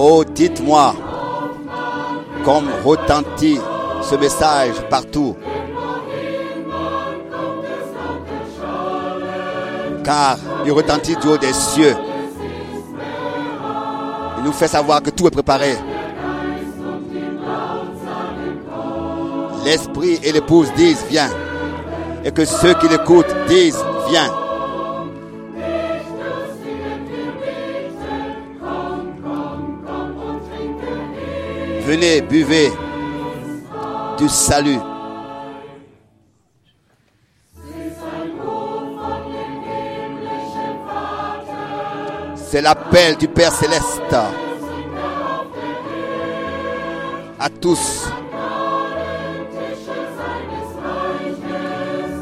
Oh, dites-moi, comme retentit ce message partout. Car il retentit du haut des cieux. Il nous fait savoir que tout est préparé. L'esprit et l'épouse disent viens. Et que ceux qui l'écoutent disent Venez, buvez du salut. C'est l'appel du Père céleste à tous.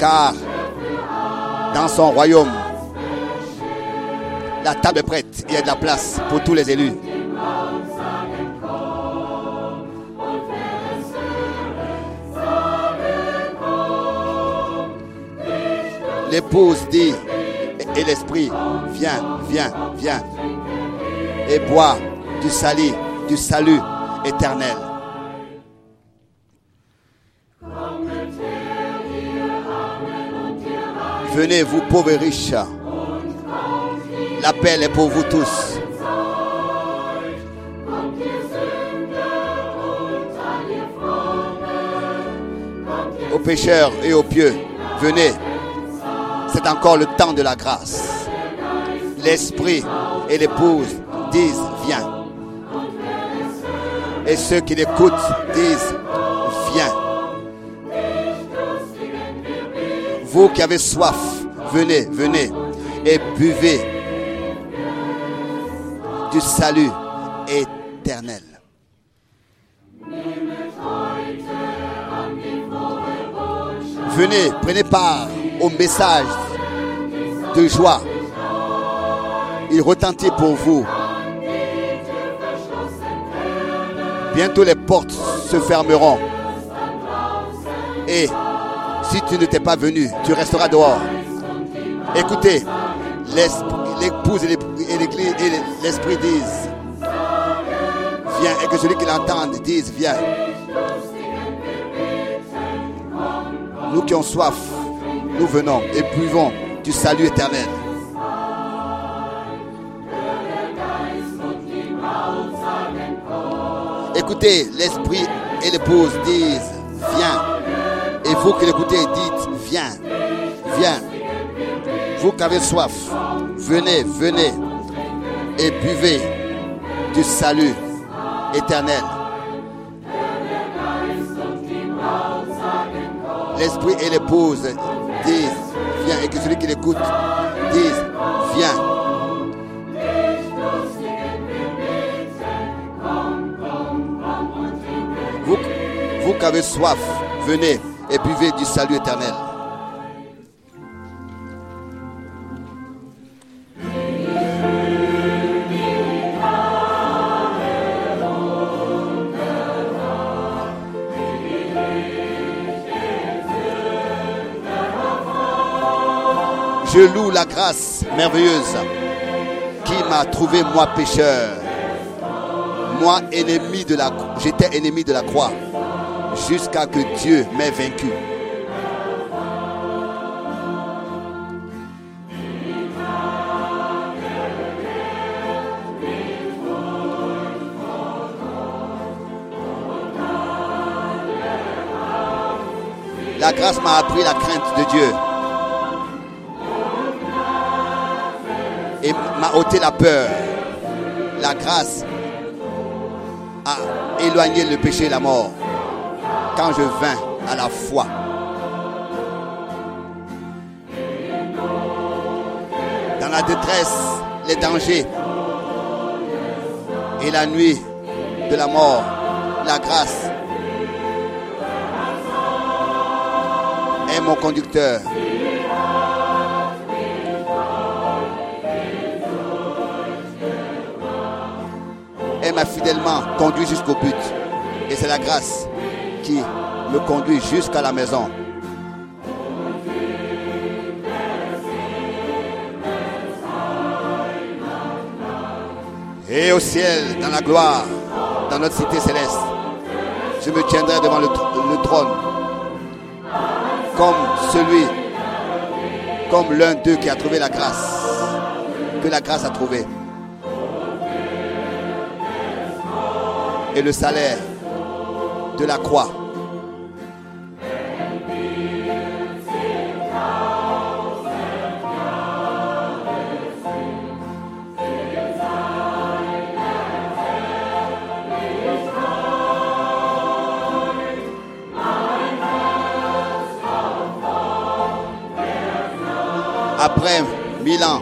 Car dans son royaume, la table est prête. Il y a de la place pour tous les élus. L'épouse dit, et l'esprit, viens, viens, viens, et bois du salut, du salut éternel. Venez, vous pauvres riches. L'appel est pour vous tous. Aux pécheurs et aux pieux, venez. C'est encore le temps de la grâce. L'esprit et l'épouse disent viens. Et ceux qui l'écoutent disent Vous qui avez soif, venez, venez et buvez du salut éternel. Venez, prenez part au message de joie. Il retentit pour vous. Bientôt les portes se fermeront. Et si tu ne t'es pas venu, tu resteras dehors. Écoutez, l'épouse et l'esprit disent, viens, et que celui qui l'entende dise, viens. Nous qui avons soif, nous venons et buvons du salut éternel. Écoutez, l'esprit et l'épouse disent. Et vous qui l'écoutez, dites, viens, viens. Vous qui avez soif, venez, venez et buvez du salut éternel. L'esprit et l'épouse disent, viens, et que celui qui l'écoute dise, viens. Vous, vous qui avez soif, venez du salut éternel. Je loue la grâce merveilleuse qui m'a trouvé moi pécheur. Moi ennemi de la j'étais ennemi de la croix jusqu'à que Dieu m'ait vaincu. La grâce m'a appris la crainte de Dieu. Et m'a ôté la peur. La grâce a éloigné le péché et la mort quand je vins à la foi. Dans la détresse, les dangers et la nuit de la mort, la grâce est mon conducteur. Elle m'a fidèlement conduit jusqu'au but. Et c'est la grâce qui le conduit jusqu'à la maison. Et au ciel, dans la gloire, dans notre cité céleste, je me tiendrai devant le, le trône comme celui, comme l'un d'eux qui a trouvé la grâce, que la grâce a trouvé. Et le salaire de la croix. Après mille ans,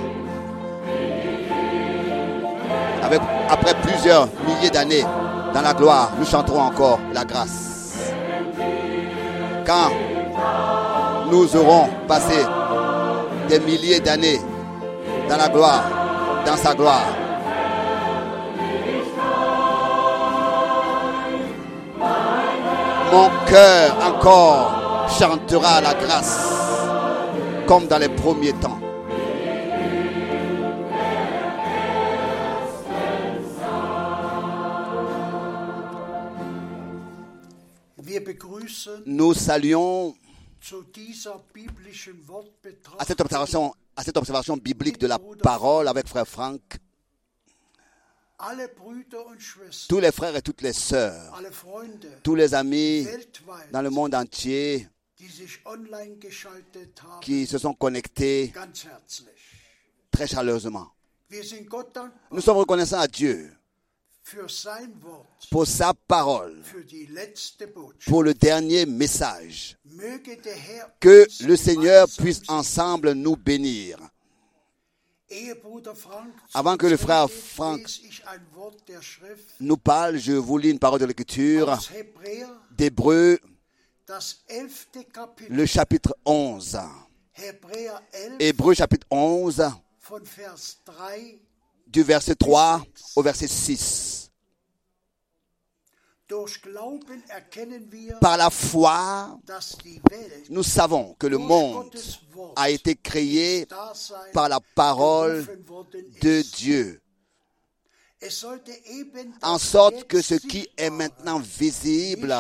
avec, après plusieurs milliers d'années dans la gloire, nous chanterons encore la grâce. Quand nous aurons passé des milliers d'années dans la gloire, dans sa gloire, mon cœur encore chantera la grâce comme dans les premiers temps. Nous saluons à cette observation, à cette observation biblique de la parole avec frère Franck, tous les frères et toutes les sœurs, tous les amis dans le monde entier qui se sont connectés très chaleureusement. Nous sommes reconnaissants à Dieu pour sa parole, pour le dernier message. Que le Seigneur puisse ensemble nous bénir. Avant que le frère Frank Nous parle, je vous lis une parole de l'écriture d'Hébreu, le chapitre 11. Hebräer 11 Hébreu chapitre 11, von Vers 3 du verset 3 au verset 6. Durch Glauben erkennen wir, Par la foi, nous savons que le monde a été créé par la parole de. Dieu, en sorte que ce qui est maintenant visible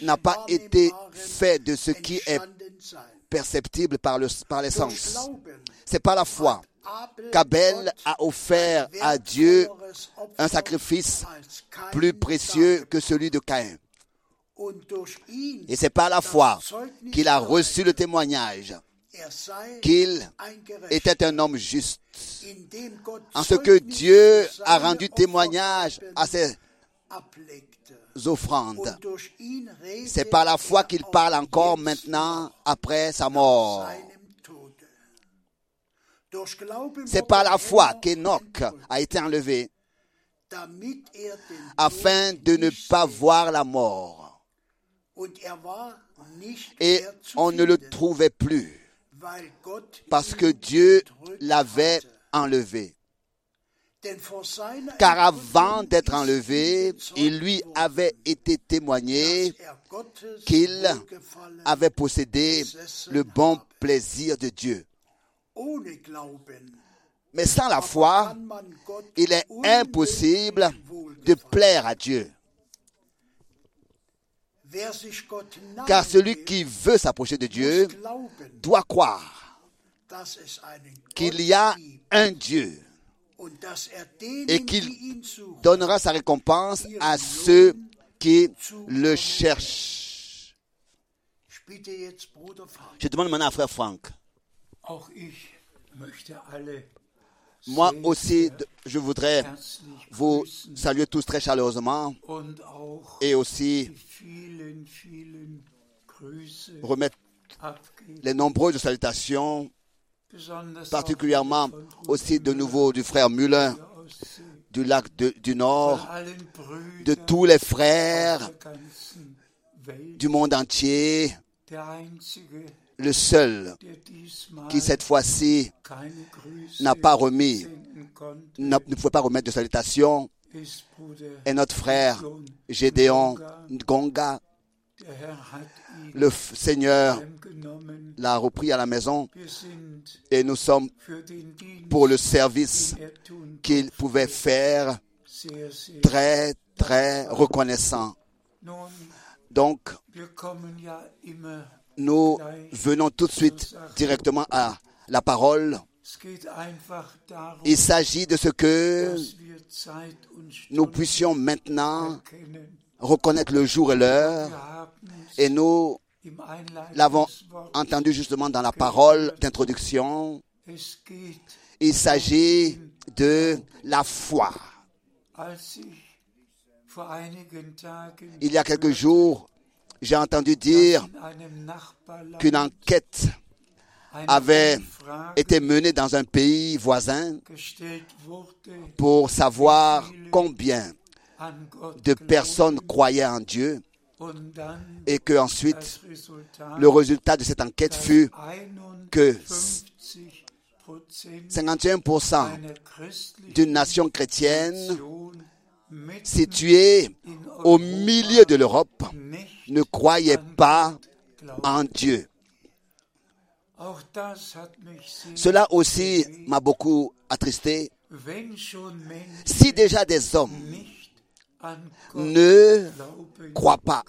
n'a pas été fait de ce qui est perceptible par, le, par les sens. C'est par la foi qu'Abel a offert à Dieu un sacrifice plus précieux que celui de Caïn. Et c'est par la foi qu'il a reçu le témoignage er qu'il était un homme juste. En ce que Dieu a rendu témoignage à ses offrandes. C'est par la foi er qu'il parle encore maintenant après sa mort. C'est par la foi Enoch qu'Enoch a été enlevé er afin de ne pas voir la mort. Er Et on ne le trouvait plus parce que Dieu l'avait enlevé. Car avant d'être enlevé, il lui avait été témoigné er qu'il avait possédé le bon plaisir de Dieu. Mais sans la foi, il est impossible de plaire à Dieu. Car celui qui veut s'approcher de Dieu doit croire qu'il y a un Dieu er et qu'il donnera sa récompense à ceux qui le cherchent. Je demande maintenant à frère Franck. Moi aussi, je voudrais vous saluer tous très chaleureusement et aussi remettre les nombreuses salutations, particulièrement aussi de nouveau du frère See, du lac de- du Nord, de tous les frères du monde entier, le seul qui cette fois-ci n'a pas remis, ne pouvait pas remettre de Bruder est notre frère Gédéon ihn Le Seigneur l'a repris à la maison et nous sommes pour le service er qu'il pouvait faire très, très reconnaissants. Nun, Donc, nous venons tout de suite directement à la parole. Il s'agit de ce que nous puissions maintenant reconnaître le jour et l'heure. Et nous l'avons entendu justement dans la parole d'introduction. Il s'agit de la foi. Il y a quelques jours, j'ai entendu dire qu'une enquête avait été menée dans un pays voisin pour savoir combien de personnes croyaient en Dieu et que ensuite le résultat de cette enquête fut que 51% 51% einer christlichen d'une nation chrétienne située au milieu de l'Europe ne croyait pas en Dieu. Cela aussi m'a beaucoup attristé. Si déjà des hommes ne croient pas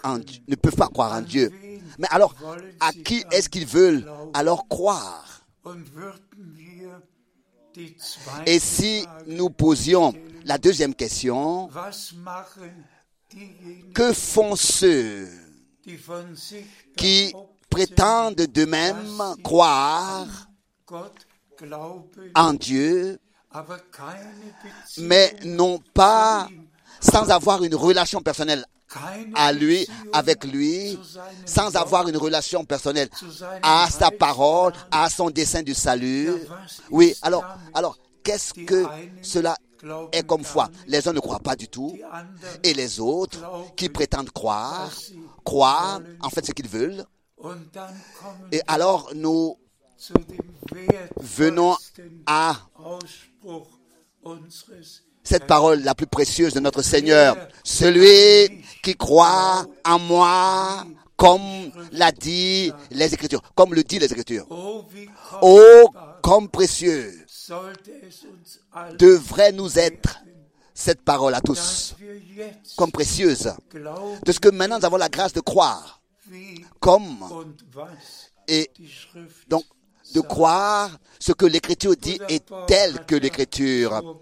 ne peuvent pas croire en Dieu, mais alors à qui est-ce qu'ils veulent alors croire? Et si nous posions la deuxième question, que font ceux qui prétendent d'eux-mêmes croire Gott glauben, en Dieu, mais non pas sans avoir une relation personnelle à lui, avec lui, sans avoir une relation personnelle à sa parole, à son dessein du salut. Oui, alors, alors, qu'est-ce que cela est comme foi Les uns ne croient pas du tout, et les autres qui prétendent croire, croient en fait ce qu'ils veulent. Et alors, nous venons à cette parole la plus précieuse de notre Seigneur. Celui qui croit en moi, comme l'a dit les Écritures, comme le dit les Écritures. Oh, comme précieux devrait nous être cette parole à tous, comme précieuse, de ce que maintenant nous avons la grâce de croire, comme et donc de croire ce que l'Écriture dit est tel que l'Écriture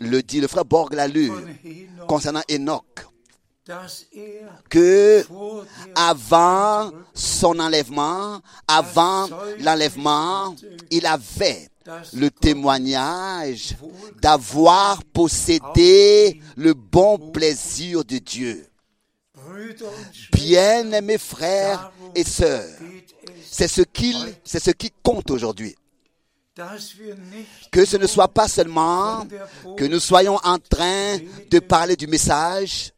le dit. Le frère Borg l'a lu concernant Enoch, que avant son enlèvement, avant l'enlèvement, il avait le témoignage d'avoir possédé le bon plaisir de Dieu. Bien-aimés frères et sœurs, c'est ce qui compte aujourd'hui. Que ce ne soit pas seulement que nous soyons en train de parler du message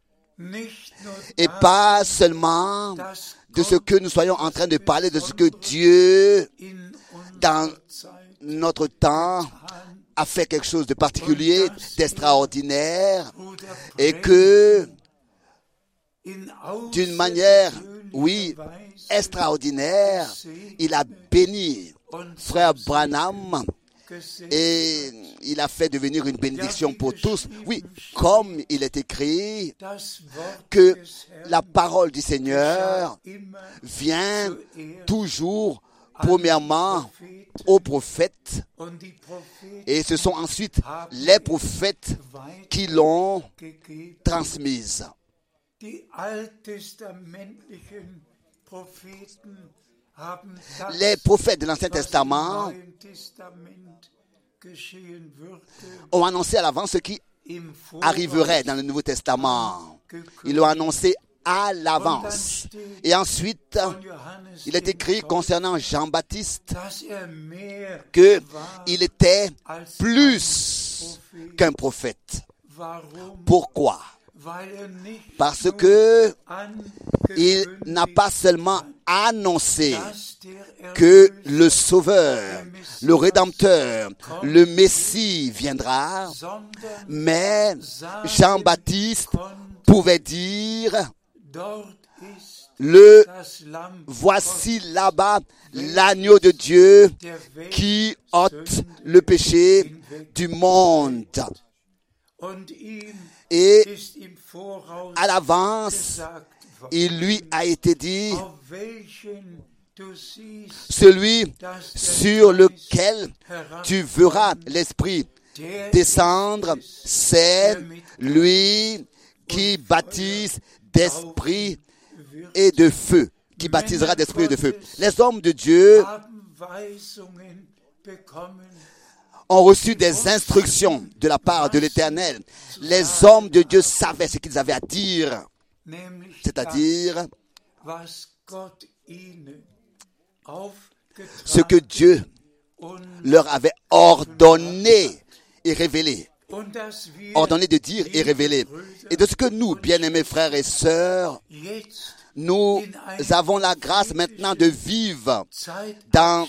et pas seulement de ce que nous soyons en train de parler de ce que Dieu dans notre temps a fait quelque chose de particulier, d'extraordinaire et que d'une manière, oui, extraordinaire, il a béni frère Branham et il a fait devenir une bénédiction pour tous. Oui, comme il est écrit que la parole du Seigneur vient toujours, premièrement, aux prophètes et ce sont ensuite les prophètes qui l'ont transmise. Les prophètes de l'Ancien Testament ont annoncé à l'avance ce qui arriverait dans le Nouveau Testament. Ils l'ont annoncé à l'avance. Et ensuite, il est écrit concernant Jean-Baptiste dass er mehr que war il était plus qu'un prophète. Pourquoi? Parce que il n'a pas seulement annoncé que le Sauveur, le Rédempteur, le Messie viendra, mais Jean-Baptiste pouvait dire, le voici là-bas l'agneau de Dieu qui ôte le péché du monde. Et à l'avance, il lui a été dit, celui sur lequel tu verras l'Esprit descendre, c'est lui qui baptise d'esprit et de feu, qui baptisera d'esprit et de feu. Les hommes de Dieu ont reçu des instructions de la part de l'Éternel. Les hommes de Dieu savaient ce qu'ils avaient à dire, c'est-à-dire ce que Dieu leur avait ordonné et révélé. Ordonné de dire et. Brüder, Et de ce que nous, bien-aimés frères et sœurs, nous avons la grâce maintenant de vivre leben,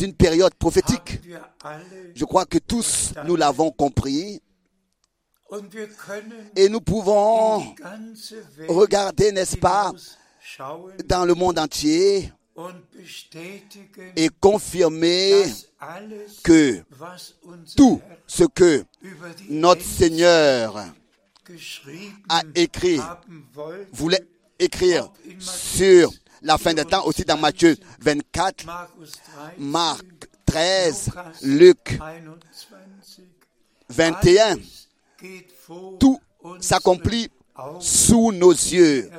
une période prophétique. Je crois que tous nous l'avons compris et nous pouvons regarder, n'est-ce pas, dans le monde entier et confirmer que tout ce que notre Seigneur a écrit, voulait écrire sur la fin des temps, aussi dans Matthieu 24, Markus 13, Marc 13, Lukas Luc 21, 21, alles geht vor tout s'accomplit sous nos yeux.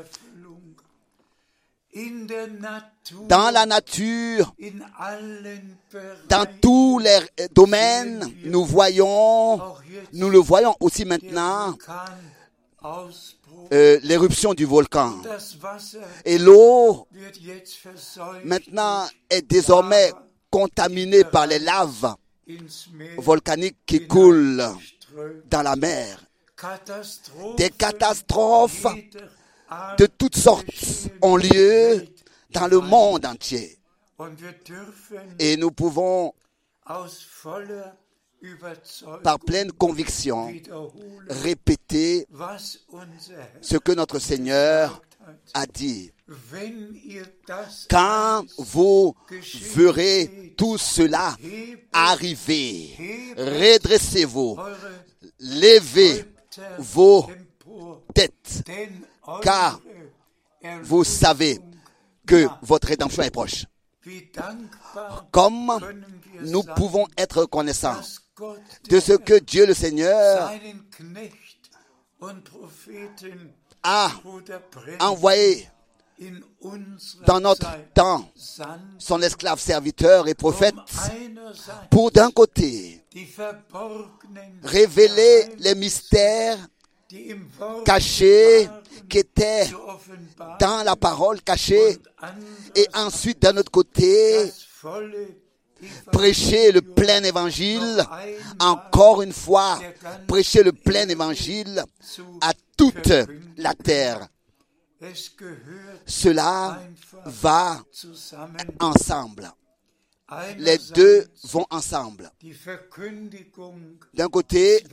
Dans la nature, dans tous les domaines, nous voyons, nous le voyons aussi maintenant, euh, l'éruption du volcan. Et l'eau, maintenant, est désormais contaminée par les laves volcaniques qui coulent dans la mer. Des catastrophes de toutes sortes ont lieu dans le monde entier. Et nous pouvons, par pleine conviction, répéter ce que notre Seigneur a dit. Quand vous verrez tout cela arriver, redressez-vous, levez vos têtes, car vous savez que votre rédemption est proche. Comme nous pouvons être reconnaissants de ce que Dieu le Seigneur a envoyé dans notre temps son esclave serviteur et prophète pour d'un côté révéler les mystères waren, qui offenbaren dans la parole cachée. Et ensuite d'un autre côté prêcher le plein évangile. Encore une fois prêcher le plein évangile à toute la terre. Cela va ensemble. Les deux vont ensemble. D'un côté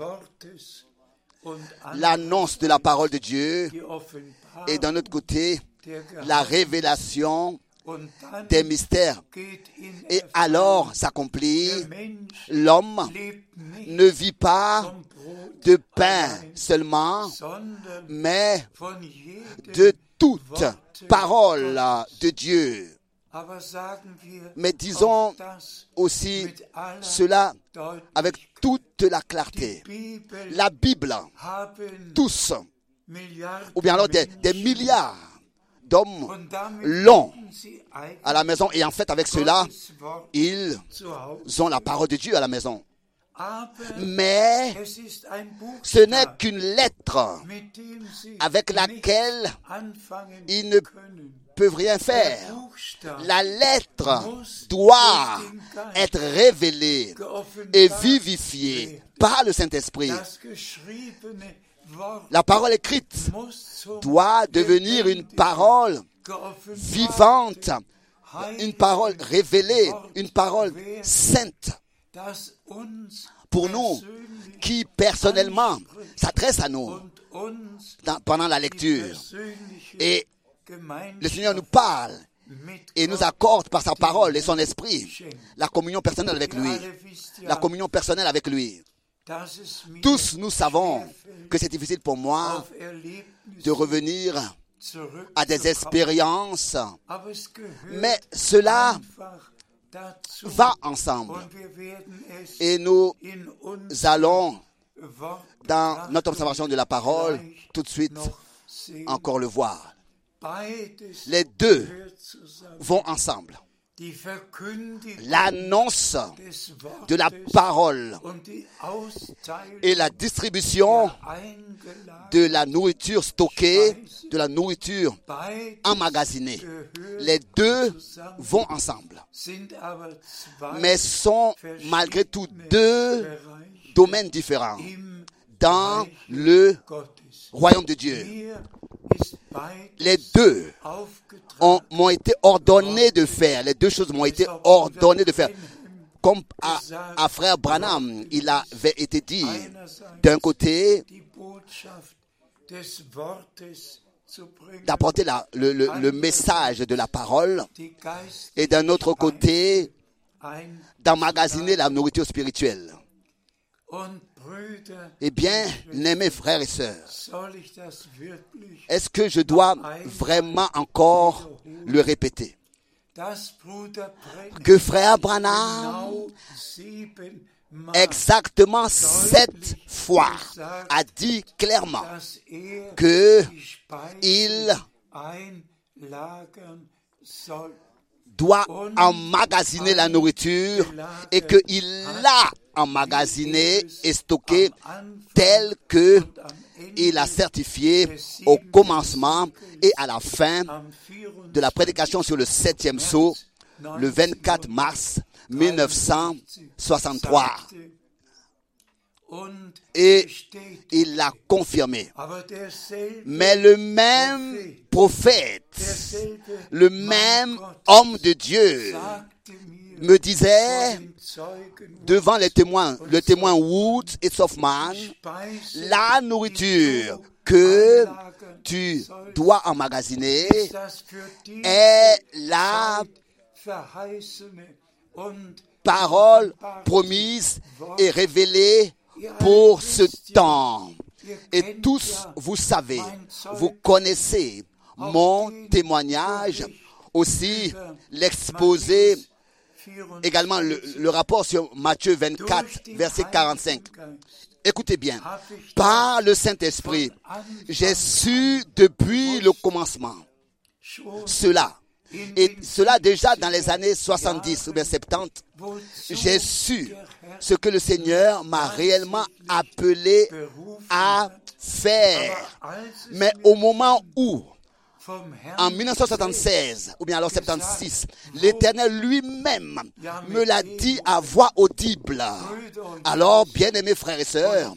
l'annonce de la parole de Dieu et d'un autre côté la révélation des mystères et alors s'accomplit l'homme ne vit pas de pain seulement mais de toute parole de Dieu. Mais disons aussi cela avec toute la clarté. La Bible, tous, ou bien alors des, milliards d'hommes l'ont à la maison et en fait avec cela, ils ont la parole de Dieu à la maison. Mais ce n'est qu'une lettre, avec laquelle ils ne. Peuvent rien faire. La lettre doit être révélée et vivifiée par le Saint-Esprit. La parole écrite doit devenir une parole vivante, une parole révélée, une parole sainte pour nous, qui personnellement s'adresse à nous dans- pendant la lecture et le Seigneur nous parle et nous accorde par sa parole et son esprit la communion personnelle avec lui. La communion personnelle avec lui. Tous nous savons que c'est difficile pour moi de revenir à des expériences, mais cela va ensemble. Et nous allons, dans notre observation de la parole, tout de suite encore le voir. Les deux vont ensemble. L'annonce de la parole et la distribution de la nourriture stockée, de la nourriture emmagasinée. Les deux vont ensemble. Mais sont malgré tout deux domaines différents dans le royaume de Dieu. Les deux m'ont été ordonnés de faire. Les deux choses m'ont été ordonnées de faire. Comme à, frère Branham, il avait été dit, d'un côté, d'apporter le, le, le, message de la parole et d'un autre côté, d'emmagasiner la nourriture spirituelle. Eh bien, mes frères et sœurs, est-ce que je dois vraiment encore le répéter? Que frère Branham, exactement sept fois, a dit clairement que il doit emmagasiner la nourriture et qu'il l'a emmagasiné et stocké tel que il a certifié au commencement et à la fin de la prédication sur le septième sceau le 24 mars 1963. Et il l'a confirmé. Mais le même prophète, le même homme de Dieu me disait devant les témoins, le témoin Woods et Softman, la nourriture que tu dois emmagasiner est la parole promise et révélée pour ce temps. Et tous, vous savez, vous connaissez mon témoignage, aussi l'exposé, également le, le, rapport sur Matthieu 24, verset 45. Écoutez bien, par le Saint-Esprit, j'ai su depuis le commencement cela. Et cela déjà dans les années 70 ou bien 70, j'ai su ce que le Seigneur m'a réellement appelé à faire. Mais au moment où en 1976 ou bien alors 76, l'Éternel lui-même me l'a dit à voix audible. Alors, bien-aimés frères et sœurs,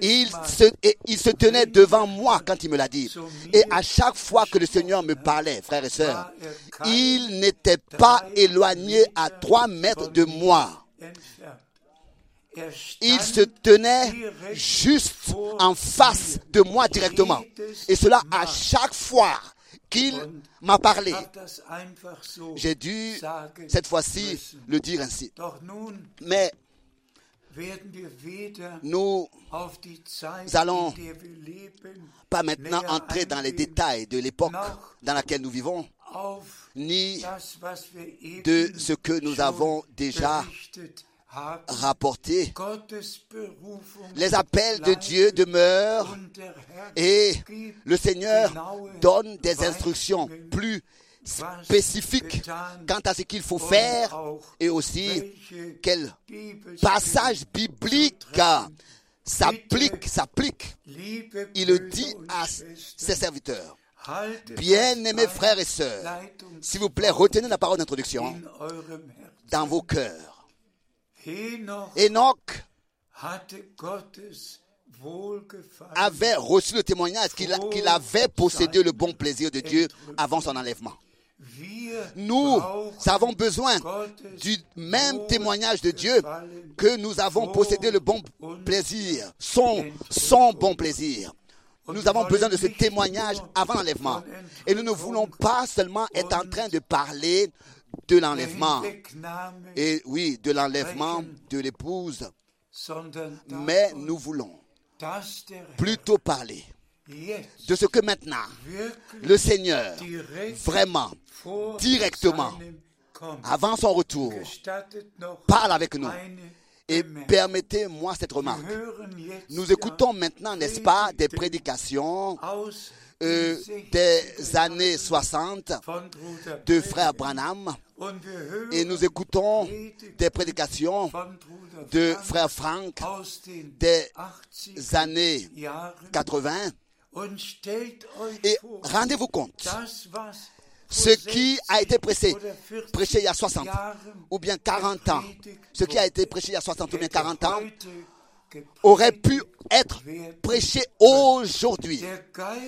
il se, il se tenait devant moi quand il me l'a dit. Et à chaque fois que le Seigneur me parlait, frères et sœurs, il n'était pas éloigné à trois mètres de moi. Il se tenait juste en face de moi directement. Et cela à chaque fois qu'il m'a parlé. J'ai dû cette fois-ci le dire ainsi. Mais nous allons pas maintenant entrer dans les détails de l'époque dans laquelle nous vivons, ni de ce que nous avons déjà rapporté. Les appels de Dieu demeurent et le Seigneur donne des instructions plus spécifiques quant à ce qu'il faut faire et aussi quel passage biblique s'applique, s'applique. Il le dit à ses serviteurs. Bien-aimés frères et sœurs, s'il vous plaît, retenez la parole d'introduction dans vos cœurs. Enoch avait reçu le témoignage qu'il avait possédé le bon plaisir de Dieu avant son enlèvement. Nous avons besoin du même témoignage de Dieu que nous avons possédé le bon plaisir, son, son bon plaisir. Nous avons besoin de ce témoignage avant l'enlèvement. Et nous ne voulons pas seulement être en train de parler de l'enlèvement. Et oui, de l'enlèvement de l'épouse. Mais nous voulons plutôt parler de ce que maintenant le Seigneur, vraiment, directement, avant son retour, parle avec nous. Et permettez-moi cette remarque. Nous écoutons maintenant, n'est-ce pas, des prédications euh, des années 60 von Bruder de frère Branham. Et nous écoutons des prédications de frère Frank des 80 années Jahren 80 und stellt euch et rendez-vous compte, ce qui a été 40 prêché il y a 60 Jahren ou bien 40 ans, ce qui a été prêché il y a 60 ou bien hätte 40 ans, aurait pu être prêché aujourd'hui.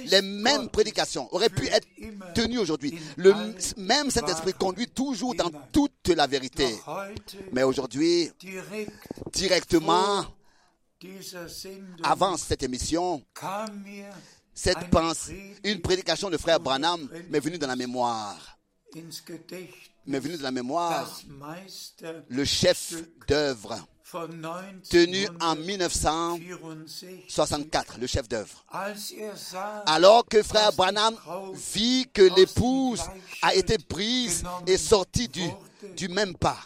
Les mêmes prédications auraient pu être tenues aujourd'hui. Le même Saint-Esprit conduit toujours dans toute la vérité. Mais aujourd'hui, directement, avant cette émission, cette pensée, une prédication de frère Branham m'est venue dans la mémoire. M'est venue dans la mémoire le chef d'œuvre tenu en 1964, 1964, le chef d'œuvre. Alors que frère Branham vit que l'épouse a été prise et sortie du, même pas.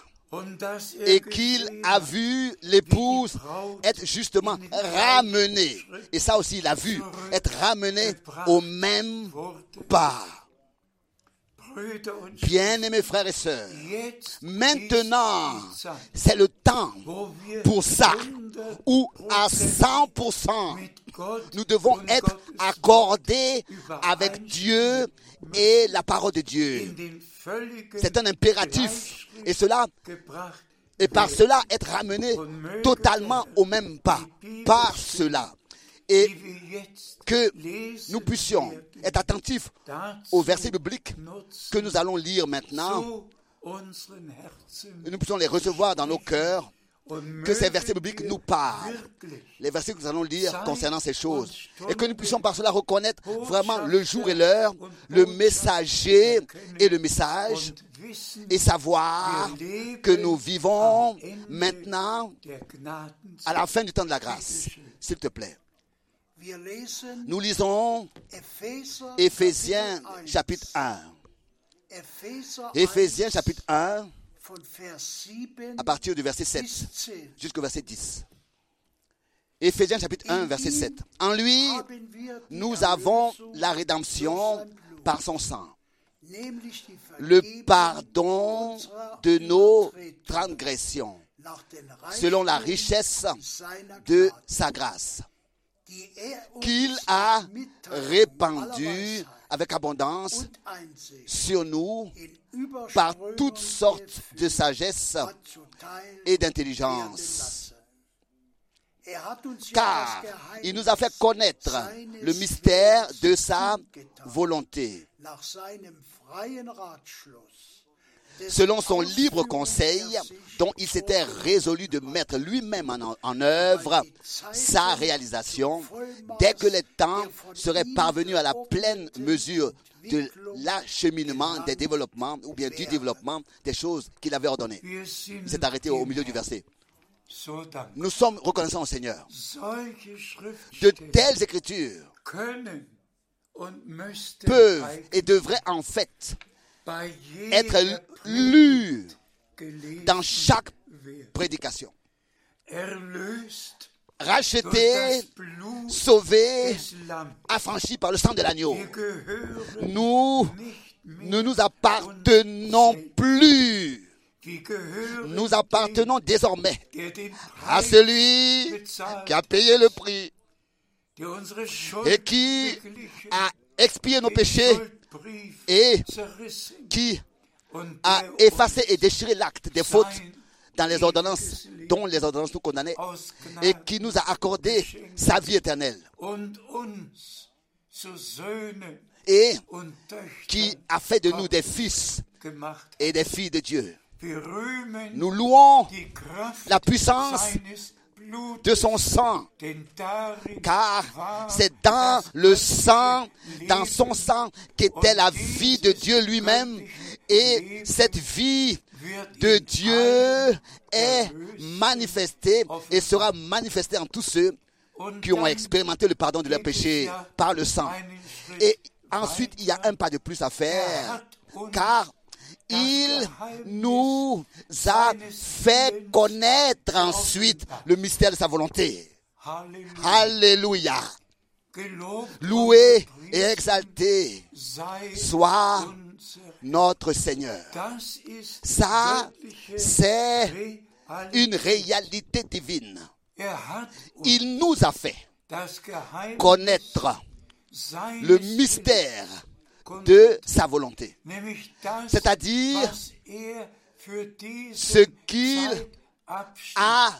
Et qu'il a vu l'épouse être justement ramenée. Et ça aussi, il a vu être ramenée au même pas. Bien-aimés frères et sœurs, maintenant, c'est le temps pour ça, 100% où à 100%, mit Gott nous devons être accordés avec Dieu et la parole de Dieu. C'est un impératif. Et cela, et par cela, être ramené totalement au même pas. Par cela. Et que nous puissions être attentifs aux versets bibliques que nous allons lire maintenant. Et nous puissions les recevoir dans nos cœurs. Que ces versets bibliques nous parlent. Les versets que nous allons lire concernant ces choses. Et que nous puissions par cela reconnaître vraiment le jour et l'heure, le messager et le message. Et savoir que nous vivons maintenant à la fin du temps de la grâce. S'il te plaît. Nous lisons 1. chapitre 1. Epheser Éphésiens 1 chapitre 1 von Vers 7 à partir du verset 7 bis 10. jusqu'au verset 10. Éphésiens chapitre 1 verset 7. En lui, nous avons la rédemption par son sang, le pardon de nos transgressions, selon la richesse de sa grâce, qu'il a Weisheit avec abondance sur nous par toutes sortes de sagesse et d'intelligence. Car il nous a fait connaître le mystère de sa volonté, selon son libre conseil dont il s'était résolu de mettre lui-même en, en œuvre sa réalisation dès que les temps seraient parvenus à la pleine mesure de l'acheminement des développements ou bien du développement des choses qu'il avait ordonnées. Il s'est arrêté au milieu du verset. Nous sommes reconnaissants au Seigneur. De telles écritures peuvent et devraient en fait être gelesen dans chaque prédication. Des Lammes. affranchis par le sang de l'agneau. Nous ne nous appartenons plus. Nous appartenons désormais à celui qui a payé le prix et qui a expié nos péchés et qui a effacé et déchiré l'acte des fautes dans les ordonnances dont les ordonnances nous condamnaient et qui nous a accordé sa vie éternelle. Et qui a fait de nous des fils et des filles de Dieu. Nous louons la puissance de son sang. Car c'est dans le sang, dans son sang, qu'était la vie de Dieu lui-même. Et cette vie de Dieu est manifestée et sera manifestée en tous ceux qui ont expérimenté le pardon de leurs péchés par le sang. Et ensuite, il y a un pas de plus à faire, car il nous a fait connaître ensuite le mystère de sa volonté. Alléluia. Loué et exalté soit notre Seigneur. Ça, c'est une réalité divine. Il nous a fait connaître le mystère de sa volonté. C'est-à-dire ce qu'il a,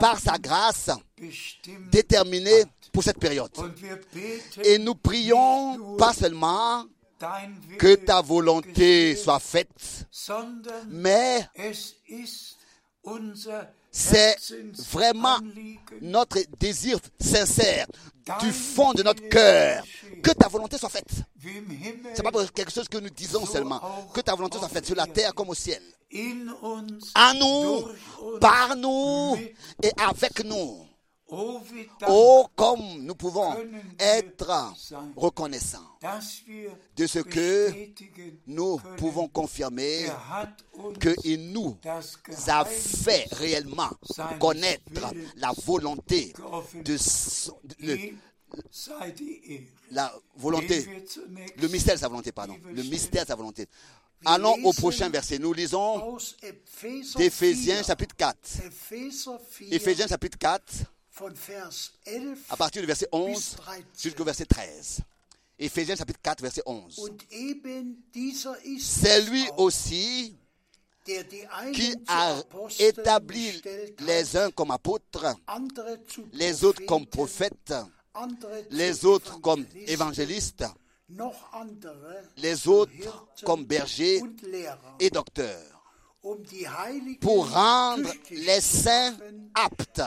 par sa grâce, déterminé pour cette période. Et nous prions pas seulement que ta volonté soit faite, mais c'est vraiment notre désir sincère du fond de notre cœur que ta volonté soit faite. Himmel C'est pas quelque chose que nous disons seulement. Que ta volonté soit faite sur la terre comme au ciel. À nous, par nous et avec nous. Oh, comme nous pouvons être reconnaissants de ce que nous pouvons confirmer er qu'il nous a fait réellement connaître la volonté de la volonté, le mystère de sa volonté, pardon, le mystère de sa volonté. Allons au prochain verset. Nous lisons d'Éphésiens 4, chapitre 4. Epheser 4 Éphésiens chapitre 4, von Vers 11 à partir du verset 11 bis 13. jusqu'au verset 13. Éphésiens chapitre 4, verset 11. Und eben dieser ist C'est es lui aussi qui a établi les uns comme apôtres, les autres comme prophètes, les autres comme évangélistes, les autres comme bergers et docteurs, pour rendre les saints aptes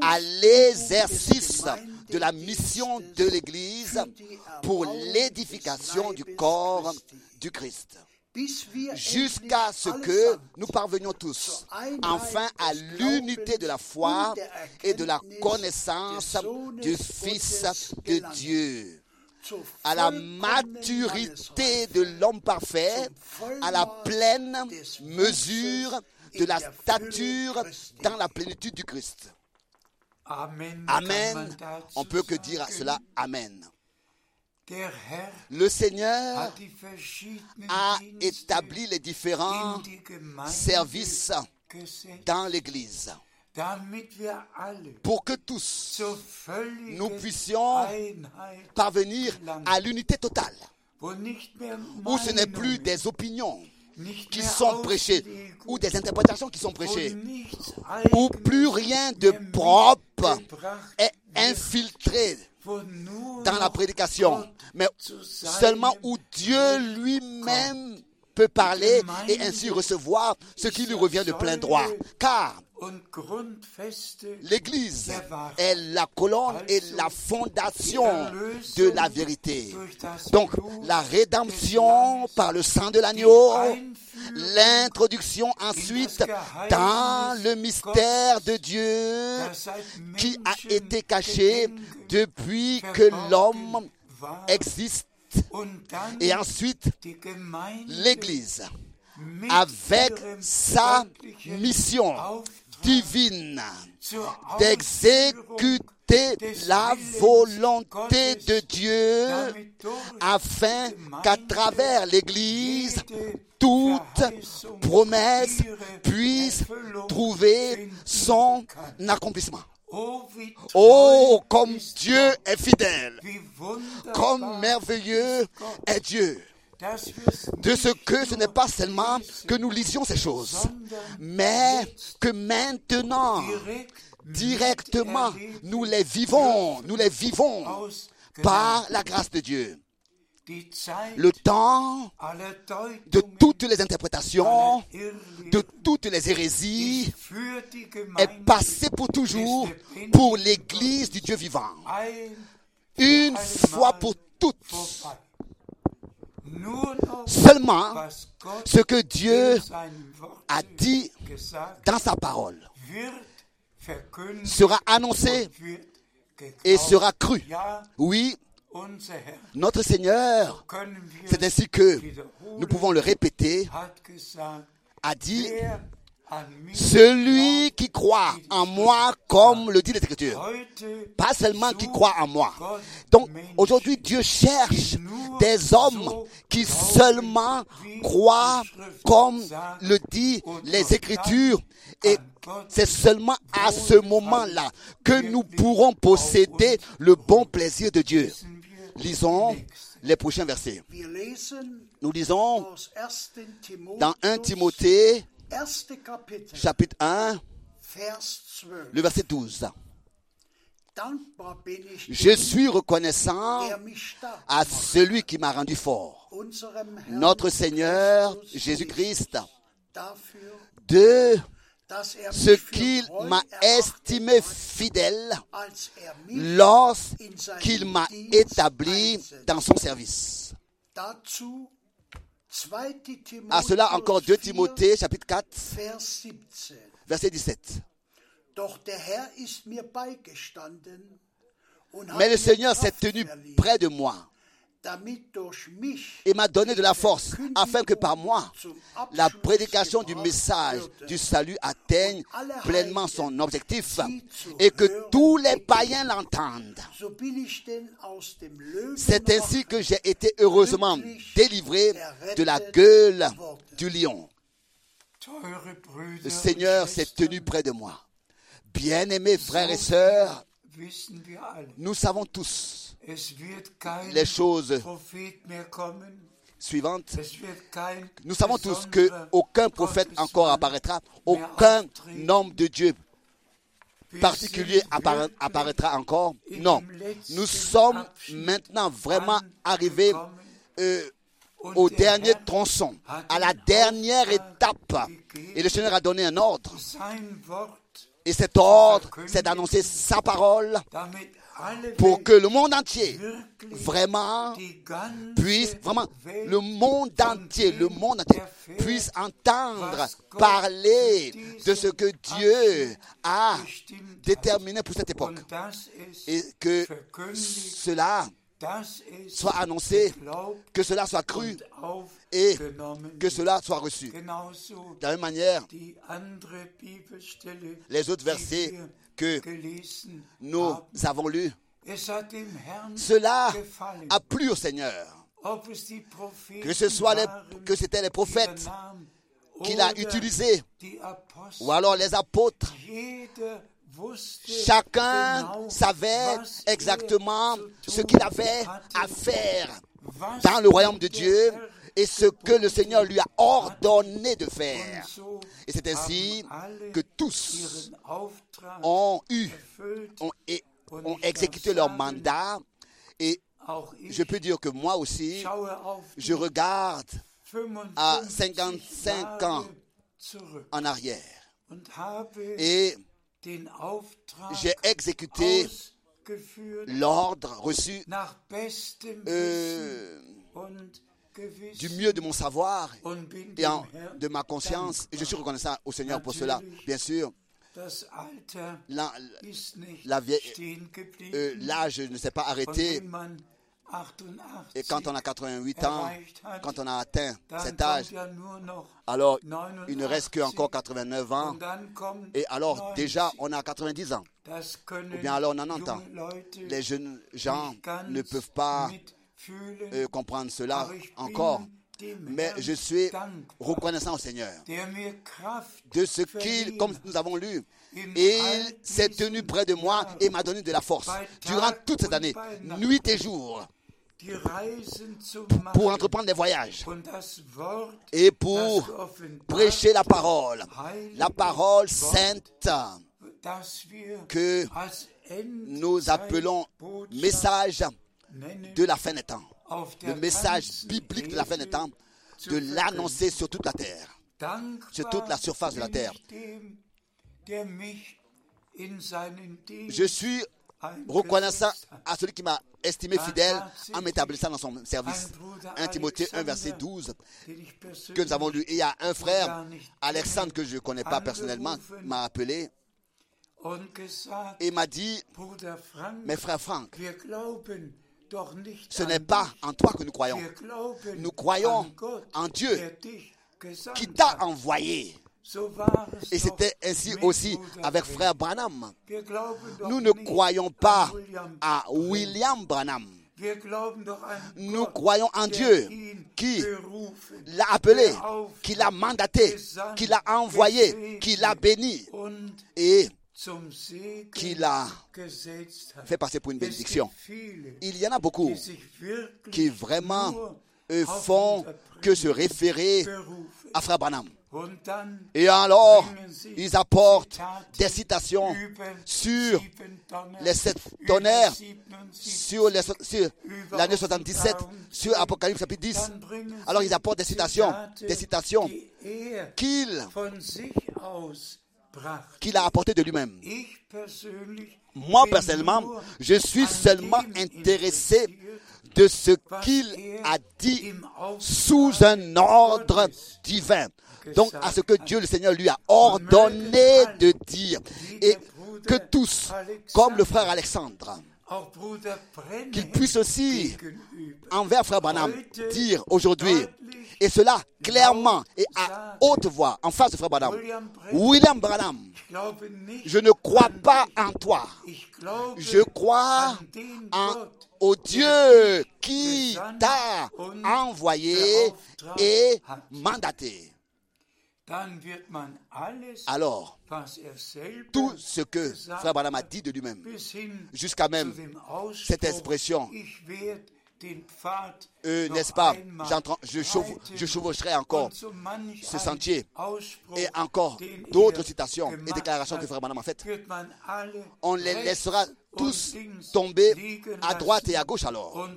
à l'exercice de la mission de l'Église pour l'édification du corps du Christ. Jusqu'à ce que nous parvenions tous enfin à l'unité de la foi et de la connaissance du Fils de Dieu, à la maturité de l'homme parfait, à la pleine mesure de la stature dans la plénitude du Christ. Amen. On peut que dire à cela Amen. Le Seigneur a établi les différents services dans l'Église pour que tous nous puissions parvenir à l'unité totale, où ce n'est plus des opinions qui sont prêchées ou des interprétations qui sont prêchées, où plus rien de propre est infiltré dans la prédication, mais seulement où Dieu lui-même peut parler et ainsi recevoir ce qui lui revient de plein droit. Car l'Église est la colonne et la fondation de la vérité. Donc, la rédemption par le sang de l'agneau, l'introduction ensuite dans le mystère de Dieu qui a été caché depuis que l'homme existe et ensuite l'Église avec sa mission divine d'exécuter la volonté de Dieu afin qu'à travers l'Église, toute promesse puisse trouver son accomplissement. Oh, comme Dieu est fidèle, comme merveilleux est Dieu. De ce que ce n'est pas seulement que nous lisions ces choses, mais que maintenant, directement, nous les vivons, nous les vivons par la grâce de Dieu. le temps de toutes les interprétations, de toutes les hérésies, est passé pour toujours pour l'Église du Dieu vivant. Une fois pour toutes. Seulement ce que Dieu a dit dans sa parole sera annoncé et sera cru. Oui, notre Seigneur, c'est ainsi que nous pouvons le répéter, a dit, celui qui croit en moi, comme le dit l'Écriture. Pas seulement qui croit en moi. Donc aujourd'hui, Dieu cherche des hommes qui seulement croient comme le dit les Écritures. Et c'est seulement à ce moment-là que nous pourrons posséder le bon plaisir de Dieu. Lisons les prochains versets. Nous lisons aus 1. dans 1 Timotheus, Timothée, chapitre 1, Vers 12. le verset 12. Dankbar bin ich Je suis reconnaissant stark à celui qui m'a rendu fort, notre Seigneur Jésus-Christ, de er ce qu'il m'a estimé fidèle er lorsqu'il m'a établi dans son service. Dazu 2. Timotheus À cela encore 2 4, Timothée chapitre 4 Vers 17. verset 17. Doch der Herr ist mir beigestanden und hat Mais le Seigneur s'est tenu près de moi et m'a donné de la force afin que par moi la prédication du message du salut atteigne alle pleinement son objectif et que tous les païens l'entendent. C'est ainsi que j'ai été heureusement délivré de la gueule du lion. Le Seigneur s'est tenu près de moi. Bien-aimés frères et sœurs, nous savons tous les choses suivantes. Nous savons tous que aucun prophète encore apparaîtra, aucun homme de Dieu particulier appara- apparaîtra encore. Non, nous sommes maintenant vraiment arrivés euh, au der dernier tronçon, à la dernière étape. Et le Seigneur a donné un ordre. Et cet ordre, c'est d'annoncer sa parole pour que le monde entier, vraiment, puisse, vraiment, le monde entier, le monde entier, puisse entendre parler de ce que Dieu a déterminé pour cette époque. Et que cela soit annoncé, que cela soit cru et que cela soit reçu. De la même manière, les autres versets que nous avons lus, cela a plu au Seigneur. Que ce soit les, que c'était les er prophètes qu'il a utilisés, ou alors les apôtres. Chacun savait exactement ce qu'il avait à faire dans le royaume de Dieu et ce que le Seigneur lui a ordonné de faire. Et c'est ainsi que tous ont eu, ont, et- ont exécuté leur mandat. Et je peux dire que moi aussi, je regarde 55 à 55 ans en arrière. Et j'ai exécuté l'ordre reçu euh, du mieux de mon savoir et en- de ma conscience. Et je suis reconnaissant au Seigneur pour cela. Bien sûr, Das Alter la- la euh, l'âge ne s'est pas arrêté. Wenn man 88 Et quand on a 88 ans, quand on a atteint cet âge, alors 89. il ne reste que encore 89 ans. Et alors 90. déjà, on a 90 ans. Ou bien alors 90 ans. junge Leute Les jeunes gens ne peuvent pas euh, comprendre cela encore. Mais je suis reconnaissant au Seigneur de ce qu'il, comme nous avons lu, il s'est tenu près de moi et m'a donné de la force durant toute cette année, nuit et jour, pour entreprendre des voyages et pour prêcher la parole, la parole sainte que nous appelons message de la fin des temps. le message biblique de la fin des temps, de l'annoncer sur toute la terre. sur toute la surface de la terre. Je suis reconnaissant à celui qui m'a estimé fidèle en m'établissant dans son service. 1 Timothée 1, verset 12, que nous avons lu. Et il y a un frère, Alexandre, que je ne connais pas personnellement, m'a appelé et m'a dit, mais frère Franck, ce n'est pas en toi que nous croyons, Nous croyons en Dieu qui t'a envoyé. Et c'était ainsi aussi avec frère Branham. Nous ne croyons pas à. William Branham. Nous croyons en Dieu qui l'a appelé, qui l'a mandaté, qui l'a envoyé, qui l'a béni et qui l'a fait passer pour une bénédiction. Il y en a beaucoup qui vraiment auf font que se référer à frère Branham. Et alors, ils apportent des citations sur les sept tonnerres, 77, sur l'année 77, sur Apocalypse chapitre 10. dann bringen Alors ils apportent des citations, des citations qu'il qu'il a apportées de lui-même. Moi, personnellement, je suis seulement intéressé de ce qu'il a dit sous un ordre divin. Donc, à ce que Dieu le Seigneur lui a ordonné de dire. Et que tous, comme le frère Alexandre, qu'ils puissent aussi, envers frère Branham, dire aujourd'hui, et cela clairement et à haute voix, en face de frère Branham, William Branham, je ne crois pas en toi. Je crois en, au Dieu qui t'a envoyé et mandaté. Alors, er tout ce que frère Branham a dit de lui-même, jusqu'à même cette expression, euh, n'est-ce pas, je, je chevaucherai encore ce sentier. Et encore den d'autres er citations et déclarations que frère Branham a faites. On les laissera tous tomber à droite et à gauche alors.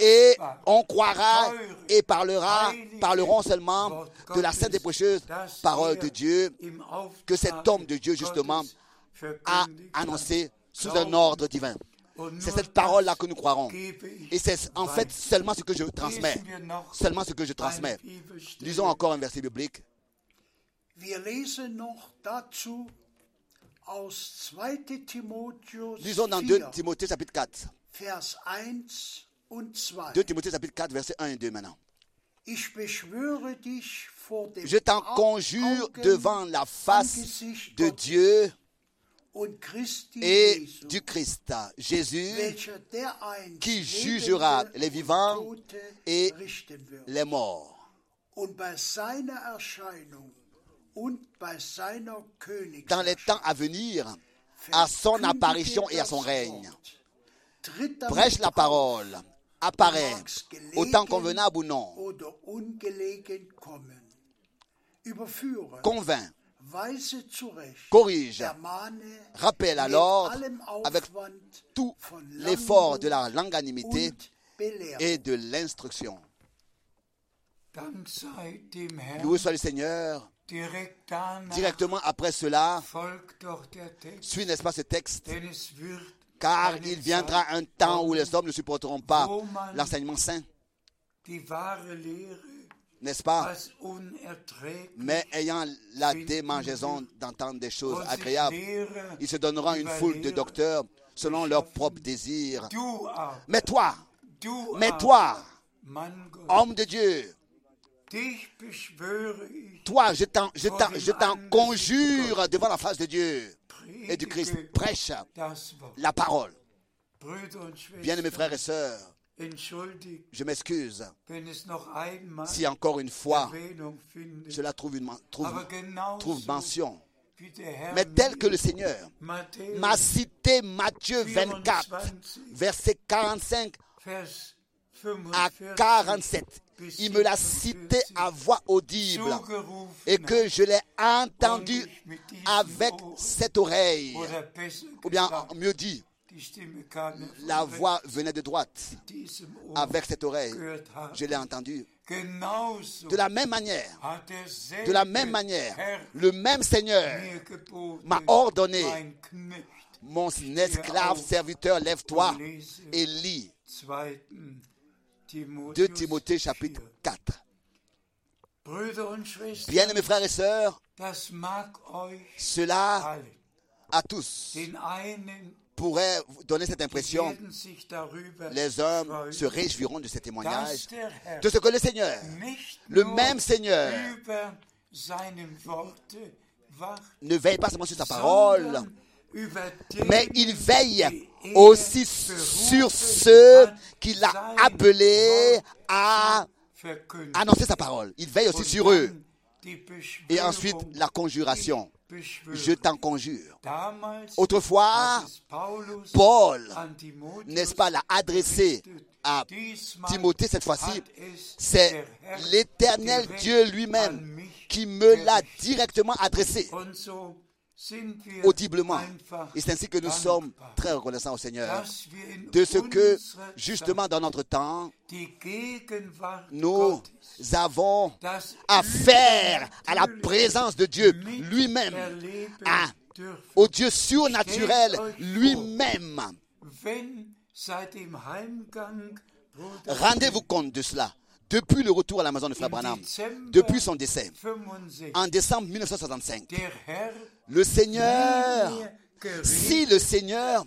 Et on croira et parlera, parleront seulement de la sainte et précieuse das parole de Dieu que cet homme de Dieu, justement, a annoncé sous un ordre divin. C'est cette parole-là que nous croirons. Et c'est en fait seulement ce que je transmets. Seulement ce que je transmets. Lisons encore un verset biblique. Wir lesen noch dazu aus 2 Timotheus Lisons dans 2 4, Timothée chapitre 4. Vers 1 und 2. 2 Timothée chapitre 4, verset 1 et 2 maintenant. Je t'en conjure devant la face de Dieu et du Christ, Jésus, qui jugera les vivants et les morts. Dans les temps à venir, à son apparition et à son règne. Prêche la parole, apparaît, autant convenable ou non, convainc, corrige, rappelle alors avec tout l'effort de la Belehrung. et de l'instruction. Loué soit le Seigneur. Directement après cela, suit, n'est-ce pas, ce texte? Car il viendra un temps où les hommes ne supporteront pas. L'enseignement saint, n'est-ce pas? Mais ayant la démangeaison d'entendre des choses agréables, ils se donneront une foule de docteurs selon leurs propres désirs. Mais toi, mais toi, homme de Dieu, toi, je t'en conjure devant la face de Dieu et du Christ. Prêche la parole. Bien-aimés frères et sœurs, je m'excuse si encore une fois cela trouve, une, trouve, trouve mention. Mais tel que le Seigneur m'a cité Matthieu 24, 24, verset 45 Vers à 45 47. bis Il me l'a cité 47 à voix audible et que je l'ai entendu avec cette oreille. Ou bien mieux dit, La voix venait de droite. Avec cette oreille, je l'ai entendue. De la même manière, de la même manière, le même Seigneur m'a ordonné, mon esclave serviteur, lève-toi et lis 2. 2 Timotheus Timothée chapitre 4. 4. Brüder und Schwestern, Bien-aimés frères et sœurs, cela à tous pourrait donner cette impression. Les hommes se réjouiront de ce dass témoignage, der Herr de ce que le Seigneur, le même Seigneur, ne veille pas seulement sur sa parole, mais il veille aussi sur ceux qu'il a appelés à annoncer sa parole. Il veille aussi sur eux. Et ensuite, la conjuration. Je t'en conjure. Autrefois, Paul, n'est-ce pas, l'a adressé à Timothée cette fois-ci. C'est l'éternel Dieu lui-même qui me l'a directement adressé Audiblement. Et c'est ainsi que nous sommes très reconnaissants au Seigneur de ce que, justement, dans notre temps, nous avons affaire à la présence de Dieu lui-même, au Dieu surnaturel lui-même. Rendez-vous compte de cela. Depuis le retour à la maison de Frère Branham, depuis son décès, 65, en décembre 1965, der Herr le Seigneur, si le Seigneur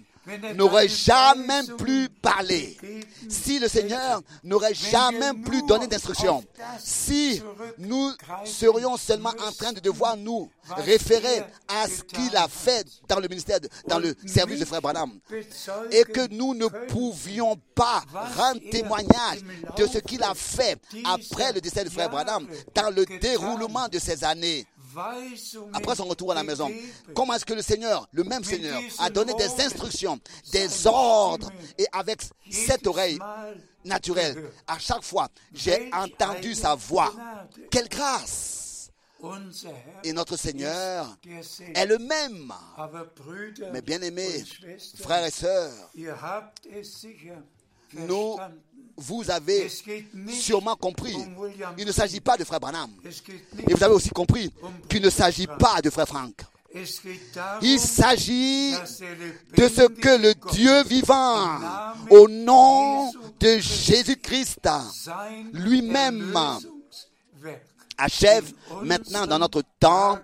n'aurait jamais plus parlé, si le Seigneur n'aurait jamais plus donné d'instructions, si nous serions seulement en train de devoir nous référer à ce qu'il a fait dans le ministère, dans le service de Frère Branham, et que nous ne pouvions pas rendre témoignage de ce qu'il a fait après le décès de Frère Branham dans le déroulement de ces années. Après son retour à la maison, comment est-ce que le Seigneur, le même Seigneur, a donné des instructions, des ordres, et avec cette oreille naturelle, à chaque fois, j'ai entendu sa voix. Quelle grâce Et notre Seigneur est le même. Mais bien aimés, frères et sœurs, nous. Vous avez sûrement compris. Il ne s'agit pas de Frère Branham. Et vous avez aussi compris qu'il ne s'agit pas de Frère Franck. Il s'agit de ce que le Dieu vivant, au nom de Jésus-Christ, lui-même achève in maintenant dans notre temps,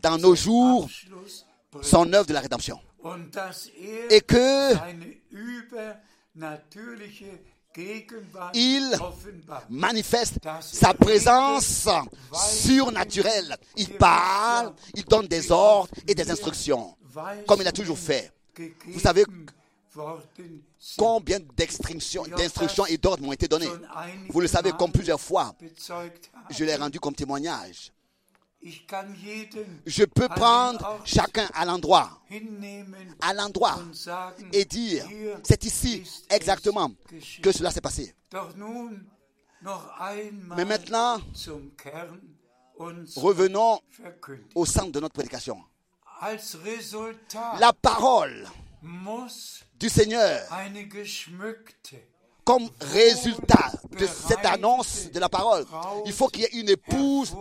dans nos jours, son œuvre de la rédemption. Et que Il manifeste sa présence surnaturelle. Il parle, il donne des ordres et des instructions, comme il a toujours fait. Vous savez. Combien d'instructions et d'ordres m'ont été donnés Vous le savez, comme plusieurs fois, je l'ai rendu comme témoignage. Je peux prendre chacun à l'endroit, à l'endroit, et dire, c'est ici exactement que cela s'est passé. Mais maintenant, revenons au centre de notre prédication. La parole du Seigneur, comme résultat de cette annonce de la parole, il faut qu'il y ait une épouse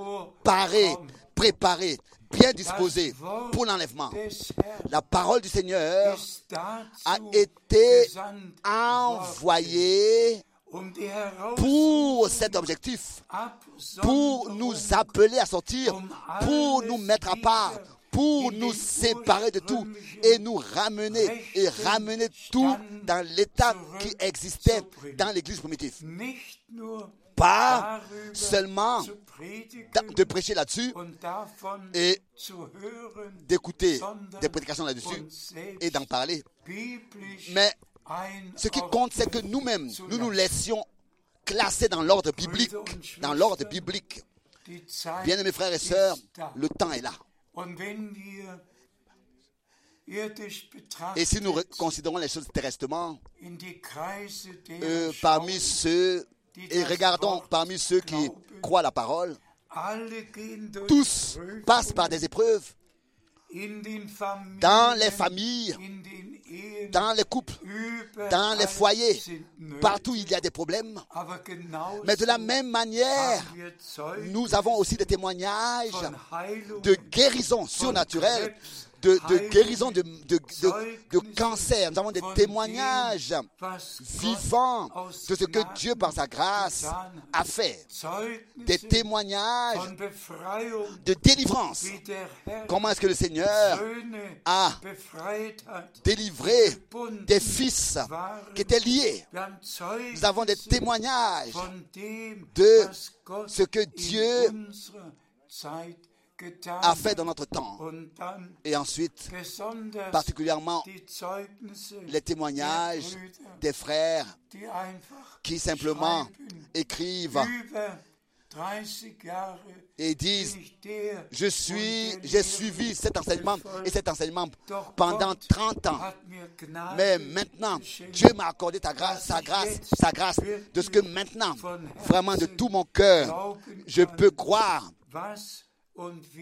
parée, préparée, bien disposée pour l'enlèvement. La parole du Seigneur a été envoyée pour cet objectif, pour nous appeler à sortir, pour nous mettre à part, pour nous séparer de tout et nous ramener et ramener tout dans l'état qui existait dans l'église primitive. Pas seulement de prêcher là-dessus et d'écouter des prédications là-dessus et d'en parler. Mais ce qui compte, c'est que nous-mêmes, nous nous laissions classer dans l'ordre biblique, dans l'ordre biblique. Die Zeit Bien aimés frères et sœurs, le temps est là. Et si nous considérons les choses der euh, parmi ceux, et regardons parmi ceux qui croient la parole, tous passent par des épreuves. Dans les familles, dans les couples, dans les foyers. Partout il y a des problèmes. Mais de la même manière, nous avons aussi des témoignages de guérison surnaturelle, de, de guérison de, de, de, cancer. Nous avons des témoignages vivants de ce que Dieu, par sa grâce, a fait. Des témoignages de délivrance. Comment est-ce que le Seigneur a délivré des fils qui étaient liés Nous avons des témoignages de ce que Dieu a fait dans notre temps. Et ensuite, particulièrement les témoignages des frères qui simplement écrivent über 30 Jahre et disent Je suis, j'ai suivi cet enseignement et cet enseignement pendant Gott 30 ans. Mais maintenant, Dieu m'a accordé ta grâce, sa grâce, sa grâce, de ce que maintenant, vraiment de tout mon cœur, je peux croire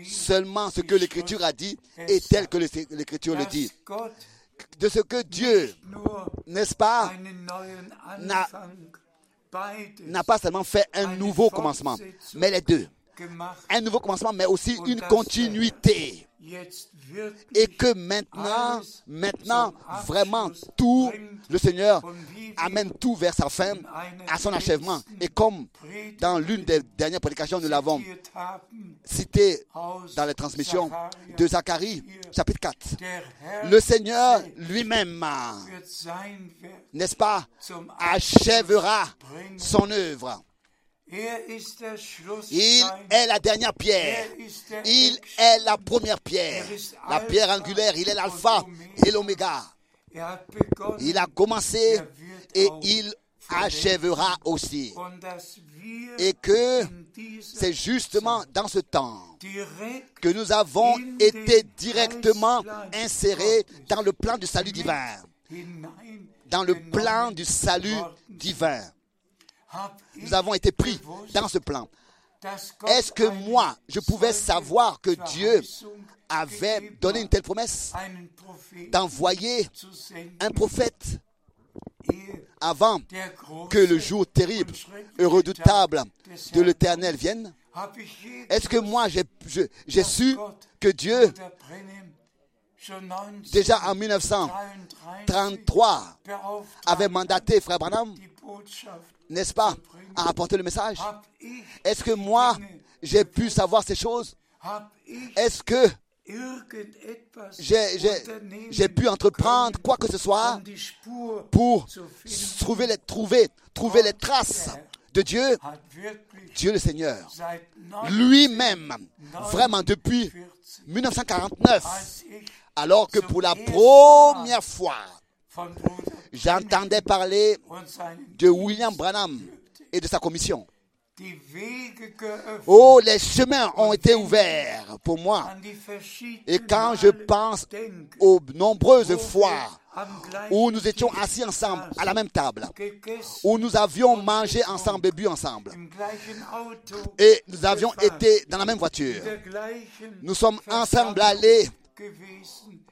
seulement ce que l'Écriture a dit et tel que l'Écriture le dit. De ce que Dieu, n'est-ce pas, n'a pas seulement fait un nouveau commencement, mais les deux. Un nouveau commencement, mais aussi une continuité. Et que maintenant, maintenant, vraiment, tout, le Seigneur amène tout vers sa fin, à son achèvement. Et comme dans l'une des dernières prédications, nous l'avons cité dans les transmissions de Zacharie, chapitre 4. der Herr Le Seigneur lui-même, n'est-ce pas, achèvera son œuvre. Il est la dernière pierre. Er Il est la première pierre. La pierre angulaire. Il est l'alpha et l'oméga. Il a commencé et il achèvera aussi. Et que c'est justement dans ce temps que nous avons été directement insérés dans le plan du salut divin. Dans le plan du salut divin. Nous avons été pris dans ce plan. Est-ce que moi, je pouvais savoir que Dieu avait donné une telle promesse d'envoyer un prophète avant que le jour terrible et redoutable de l'Éternel vienne? Est-ce que moi, j'ai su que Dieu, Bruder Brennan schon 1933 déjà en 1933, beauftragt avait mandaté Frère Branham, n'est-ce pas, à rapporter le message? Est-ce que moi, j'ai pu savoir ces choses? Est-ce que j'ai pu entreprendre quoi que ce soit pour trouver les, trouver, les traces de Dieu? Dieu le Seigneur, lui-même, vraiment depuis 1949, als ich alors que pour la première fois, j'entendais parler de William Branham et de sa commission. Oh, les chemins ont été ouverts pour moi. Et quand je pense aux nombreuses fois où nous étions assis ensemble à la même table, où nous avions mangé ensemble et bu ensemble, et nous avions été dans la même voiture. Nous sommes ensemble allés.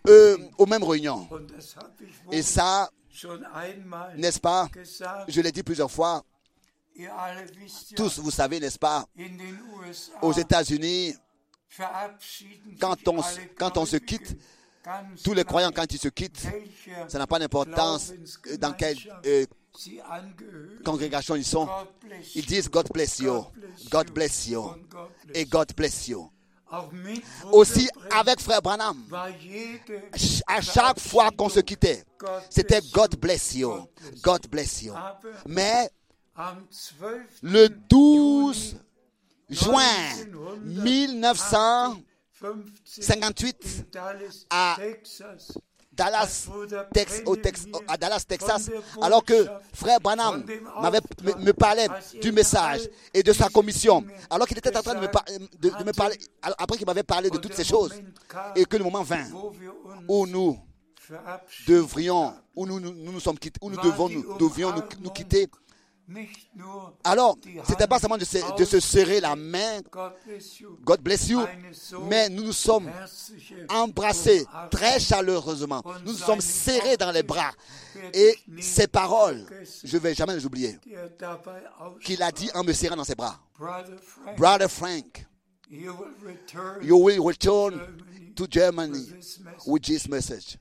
Euh, aux mêmes réunions. Et ça, n'est-ce pas, je l'ai dit plusieurs fois, tous vous savez, n'est-ce pas, aux États-Unis, quand on, quand on se quitte, tous les croyants, quand ils se quittent, ça n'a pas d'importance euh, dans quelle euh, congrégation ils sont. Ils disent God bless you, God bless you, et God bless you. Aussi avec Frère Branham, à chaque fois qu'on se quittait, c'était God bless you, God bless you. Mais am 12. le 12 juin 1958 1958, in Dallas, à Texas, Dallas, Tex- au Tex- à Dallas, Texas, alors que frère Branham m'avait, me, me parlait du message et de sa commission, alors qu'il était en train de me, par- de- de me parler, après qu'il m'avait parlé de toutes ces choses, et que le moment vint où nous devrions, où nous nous, nous, nous sommes quittés, où nous devons, nous, devions nous, nous quitter, Alors, die c'était pas seulement de se, de se serrer la main, God bless you, mais nous nous sommes embrassés très chaleureusement. Nous nous sommes serrés dans les bras. Et ces paroles, je ne vais jamais les oublier, er qu'il a dit en me serrant dans ses bras. Brother Frank, you will return to Germany with this message.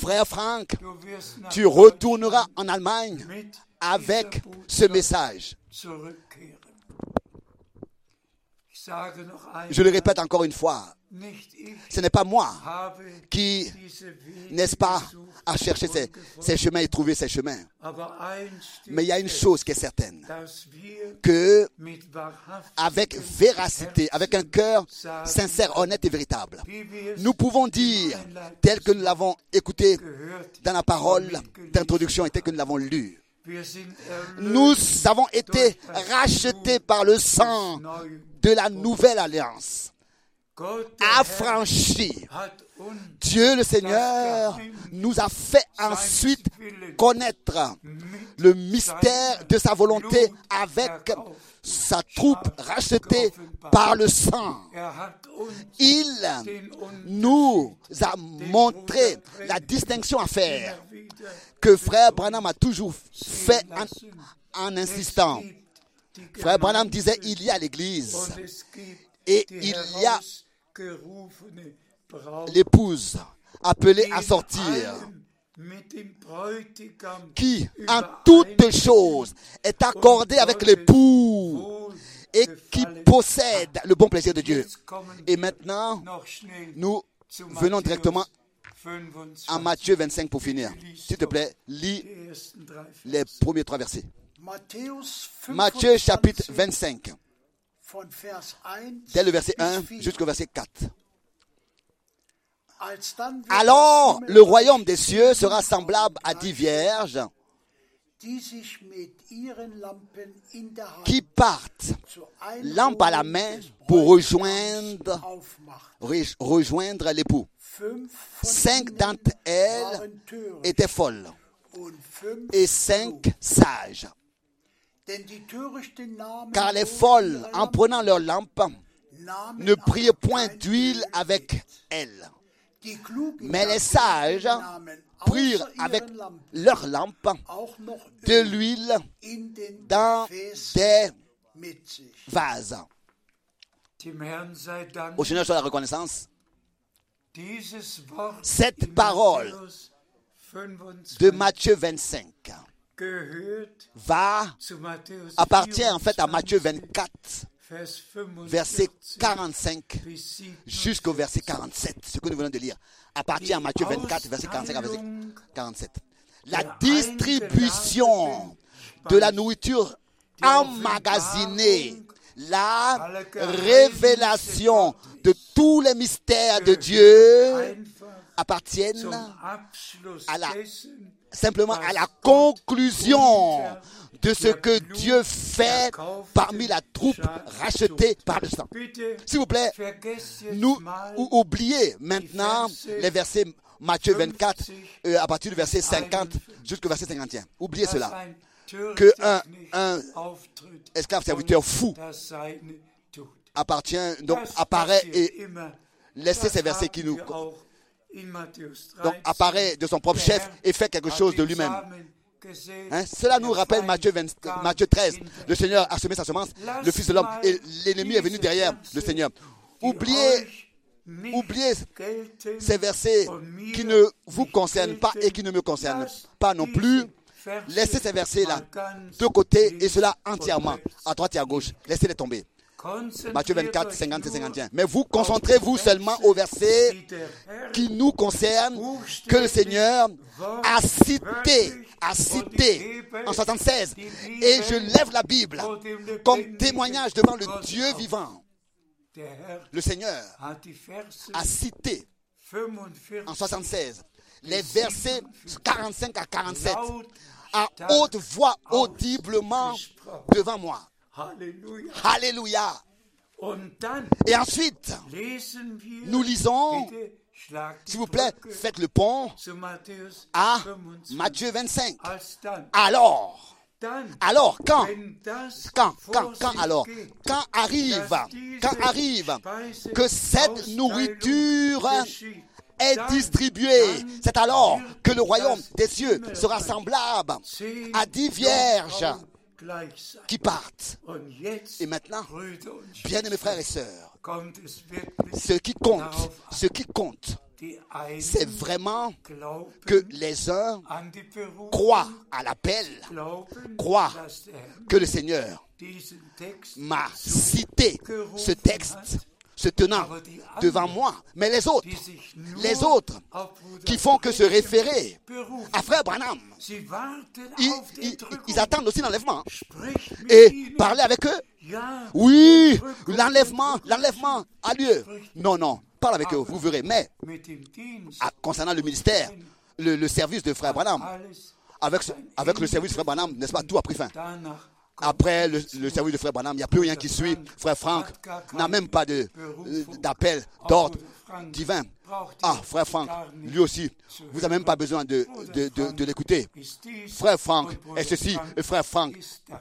Frère nach tu retourneras en Allemagne avec ce message. Je le répète encore une fois, ce n'est pas moi qui, n'est-ce pas, a cherché ces, chemins et trouvé ces chemins. Mais il y a une chose qui est certaine, que avec véracité, avec un cœur sincère, honnête et véritable, nous pouvons dire, tel que nous l'avons écouté dans la parole d'introduction et tel que nous l'avons lu, nous avons été rachetés par le sang de la nouvelle alliance, Hat uns Dieu le Seigneur nous a fait ensuite connaître le mystère de sa volonté avec sa troupe rachetée par le sang. Il nous a montré la distinction à faire que frère Branham a toujours fait en, en insistant. Frère Branham disait, il y a l'église, et il y a l'épouse appelée à sortir, qui en toutes choses est accordée avec l'époux et qui possède le bon plaisir de Dieu. Et maintenant, nous venons directement Matthäus 25, à Matthieu 25 pour finir. S'il te plaît, lis les premiers trois versets. Matthieu 25, chapitre 25, von Vers 1 dès le verset bis 1 4. jusqu'au verset 4. Alsdann wird Alors le royaume des cieux sera semblable à dix vierges qui partent, lampe à la main, pour rejoindre, rejoindre l'époux. Cinq d'entre elles étaient folles et cinq sages. Car les folles, en prenant leur lampe, Namen ne priaient point d'huile avec elles. Mais les sages prirent avec ihren Lampen leur lampe auch noch de l'huile dans des vases. Au Seigneur soit la reconnaissance. Cette parole Matthäus 25 de Matthieu 25 gehört va, appartient en fait à 24, Matthieu 24, Vers 45 verset 45 bis 47. jusqu'au verset 47. Ce que nous venons de lire appartient à Matthieu 24, verset 45 à verset 47. La distribution de la nourriture emmagasinée, la révélation de tous les mystères de Dieu appartiennent à la- simplement à la conclusion de ce que Dieu fait parmi la troupe rachetée par le sang. S'il vous plaît, nous oubliez maintenant les versets Matthieu 24 euh, à partir du verset 50 jusqu'au verset 51. Oubliez cela. Que un- un esclave serviteur fou appartient, donc apparaît et laissez ces versets qui nous donc 13. apparaît de son propre chef et fait quelque chose de lui-même. Hein, Cela nous rappelle Matthieu, 20 kam Matthieu 13. hinter. Le Seigneur a semé sa semence, le Fils de l'homme, et l'ennemi est venu derrière le Seigneur. Oubliez, oubliez ces versets qui ne vous concernent pas et qui ne me concernent pas non plus. Laissez ces versets-là de côté et cela entièrement, à droite et à gauche. Laissez-les tomber. Matthieu 24, 50 et 51. Mais vous concentrez-vous seulement aux versets qui nous concernent, que le Seigneur a cité, a cité en 76. Et je lève la Bible comme témoignage devant le Dieu vivant. Le Seigneur a cité en 76 les versets 45 à 47 à haute voix audiblement devant moi. Alléluia. Et ensuite, nous lisons, s'il vous plaît, faites le pont à 25. Matthieu 25. Als dann Alors, Alors, quand quand, quand, quand alors, quand arrive, quand arrive que cette nourriture est distribuée, c'est alors que le royaume des cieux sera semblable à dix vierges. Qui partent. Et maintenant, Bien-aimés Schwestern, frères et sœurs, ce qui compte, ce qui compte, c'est vraiment que les uns croient à l'appel croient que le Seigneur m'a cité ce texte se tenant devant moi. Mais les autres, les autres qui font que se référer à Frère Branham, ils, attendent aussi l'enlèvement. Mit Et parler avec eux, oui, l'enlèvement, l'enlèvement a lieu. Non, non, parle avec eux, vous verrez. Mais concernant le ministère, le, le service de Frère Branham, alles avec, avec le service de Frère Branham, n'est-ce pas, tout a pris fin. Après le, le service de Frère Branham, il n'y a plus rien qui suit. Frère Franck n'a même pas de, euh, d'appel, d'ordre divin. Ah, Frère Franck, lui aussi, vous n'avez même pas besoin de, de, de, de l'écouter. Frère Franck est ceci, Frank et Frère Franck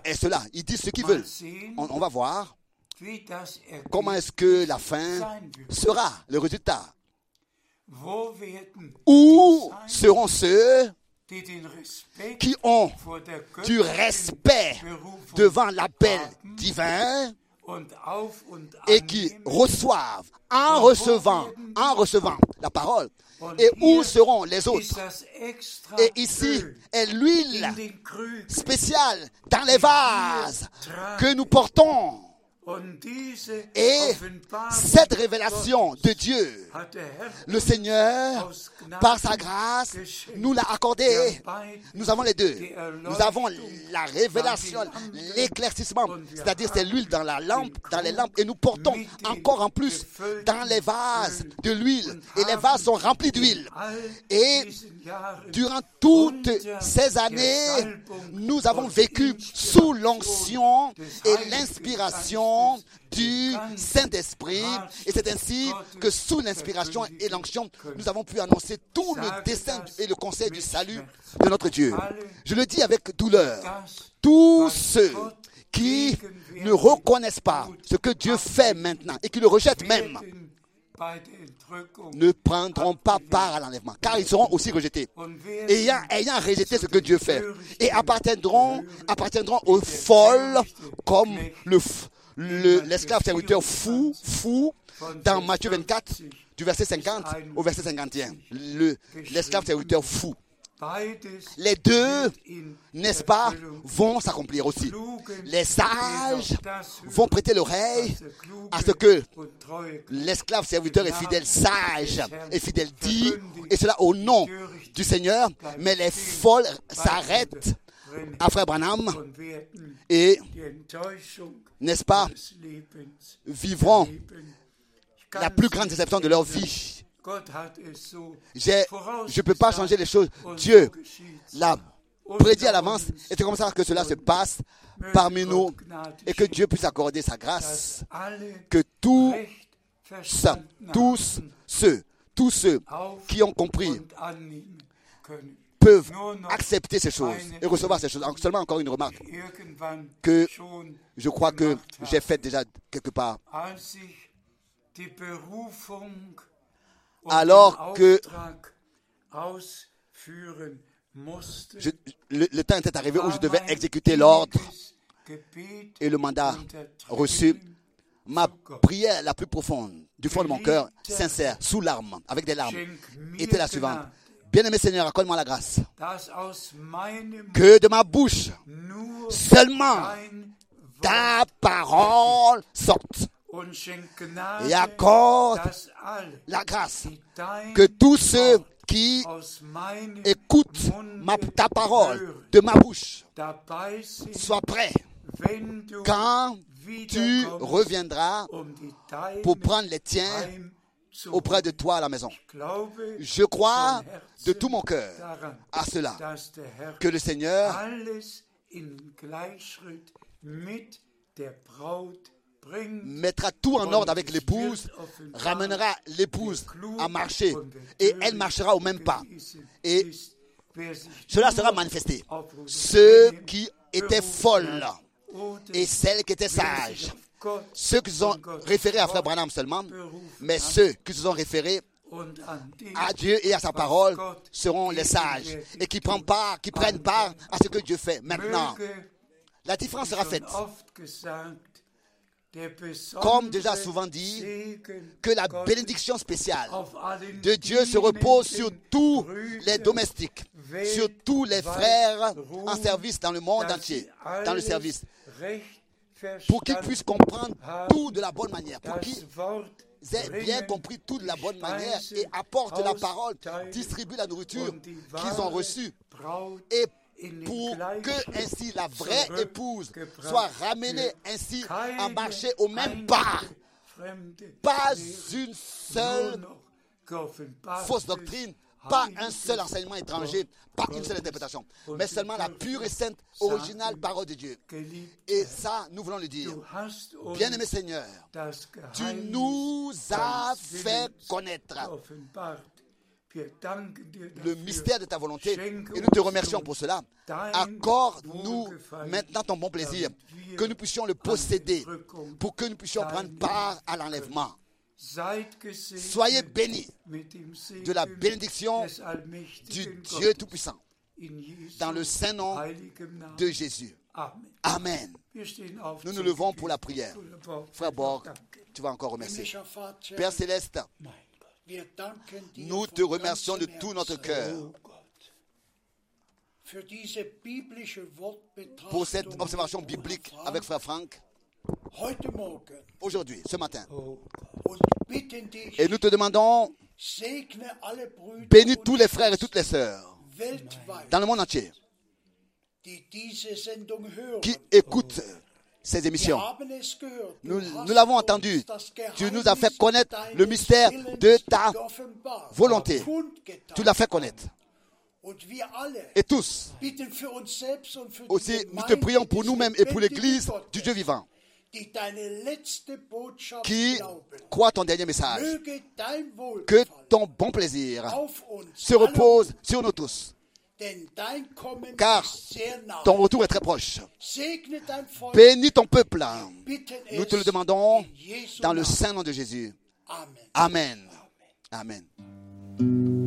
est cela. Ils disent ce qu'ils veulent. On, on va voir comment est-ce que la fin sera, le résultat. Où seront ceux qui ont du respect devant l'appel divin et qui reçoivent, en recevant, en recevant la parole. Et où seront les autres? Et ici est l'huile spéciale dans les vases que nous portons. Et cette révélation de Dieu, le Seigneur, par sa grâce, nous l'a accordé. Nous avons les deux. Nous avons la révélation, l'éclaircissement, c'est-à-dire c'est l'huile dans la lampe, dans les lampes, et nous portons encore en plus dans les vases de l'huile. Et les vases sont remplis d'huile. Et Durant toutes ces années, nous avons vécu sous l'onction et l'inspiration du Saint-Esprit. Et c'est ainsi que sous l'inspiration et l'onction, nous avons pu annoncer tout le dessein et le conseil du salut de notre Dieu. Je le dis avec douleur. Tous ceux qui ne reconnaissent pas ce que Dieu fait maintenant et qui le rejettent même ne prendront pas part à l'enlèvement, car ils seront aussi rejetés. ayant rejeté ce que Dieu fait, et appartiendront, appartiendront aux folles comme le, le- l'esclave serviteur fou, fou, dans Matthieu 24, du verset 50 au verset 51. Le, l'esclave serviteur fou. Les deux, n'est-ce pas, vont s'accomplir aussi. Les sages vont prêter l'oreille à ce que l'esclave serviteur est fidèle, sage et fidèle dit, et cela au nom du Seigneur, mais les folles s'arrêtent à Frère Branham et, n'est-ce pas, vivront la plus grande déception de leur vie. Je ne peux pas changer les choses. Dieu l'a prédit à l'avance et c'est comme ça que cela se passe parmi nous et que Dieu puisse accorder sa grâce. Que tous, tous ceux, tous ceux qui ont compris peuvent accepter ces choses et recevoir ces choses. En- Seulement encore une remarque que je crois que j'ai faite déjà quelque part. Alors que- Je- le, le temps était arrivé où je devais exécuter l'ordre et le mandat reçu. Ma prière la plus profonde, du fond de mon cœur, sincère, sous larmes, avec des larmes, était la suivante. Bien-aimé Seigneur, accorde-moi la grâce. Que de ma bouche, seulement ta parole sorte. Et accorde la grâce. Que tous ceux qui écoutent ma, ta parole de ma bouche soient prêts quand tu reviendras pour prendre les tiens auprès de toi à la maison. Je crois de tout mon cœur à cela que le Seigneur mettra tout en ordre avec l'épouse, ramènera l'épouse à marcher et elle marchera au même pas. Et cela sera manifesté. Ceux qui étaient folles et celles qui étaient sages. Ceux qui se sont référés à Frère Branham seulement, mais ceux qui se sont référés à Dieu et à sa parole seront les sages et qui prennent part, qui prennent part à ce que Dieu fait maintenant. La différence sera faite. Comme déjà souvent dit, que la bénédiction spéciale de Dieu se repose sur tous les domestiques, sur tous les frères en service dans le monde entier, dans le service, pour qu'ils puissent comprendre tout de la bonne manière, pour qu'ils aient bien compris tout de la bonne manière et apportent la parole, distribuent la nourriture qu'ils ont reçue et pour que ainsi la vraie épouse soit ramenée ainsi à marcher au même pas. Pas une seule fausse doctrine, pas un seul enseignement étranger, pas une seule interprétation, mais seulement la pure et sainte, originale parole de Dieu. Et ça, nous voulons le dire. Bien-aimé Seigneur, tu nous as fait connaître le mystère de ta volonté et nous te remercions pour cela. Accorde-nous maintenant ton bon plaisir, que nous puissions le posséder, pour que nous puissions prendre part à l'enlèvement. Soyez bénis de la bénédiction du Dieu Tout-Puissant, dans le saint nom de Jésus. Amen. Nous nous levons pour la prière. Frère Borg, tu vas encore remercier. Père céleste, Nous te remercions de tout notre cœur pour cette observation biblique avec Frère Franck aujourd'hui, ce matin. Et nous te demandons, bénis tous les frères et toutes les sœurs dans le monde entier qui écoutent ces émissions. Nous, nous l'avons entendu. Tu nous as fait connaître le mystère de ta volonté. Tu l'as fait connaître. Et tous, aussi, nous te prions pour nous-mêmes et pour l'Église du Dieu vivant, qui croit ton dernier message. Que ton bon plaisir se repose sur nous tous, car ton retour est très proche. Bénis ton peuple. Nous te le demandons dans le saint nom de Jésus. Amen. Amen. Amen.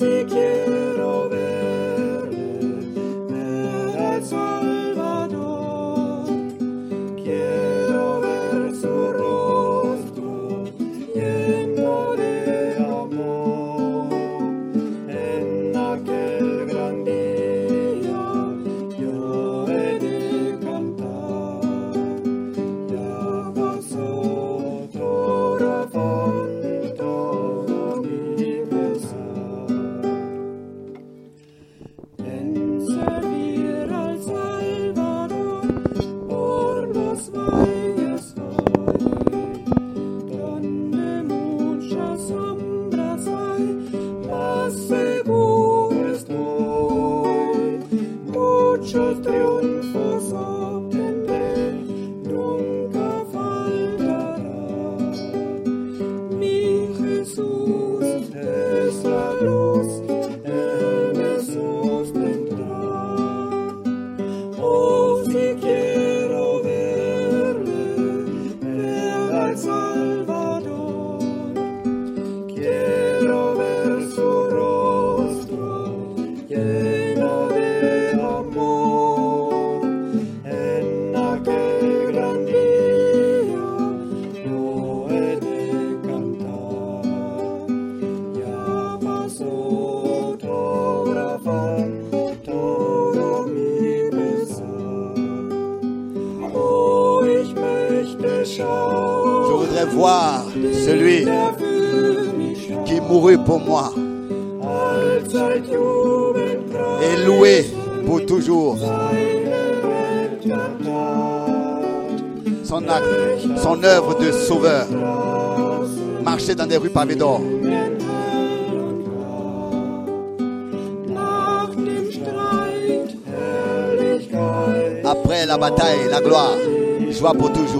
seek you. pavé. Après la bataille, la gloire, joie pour toujours.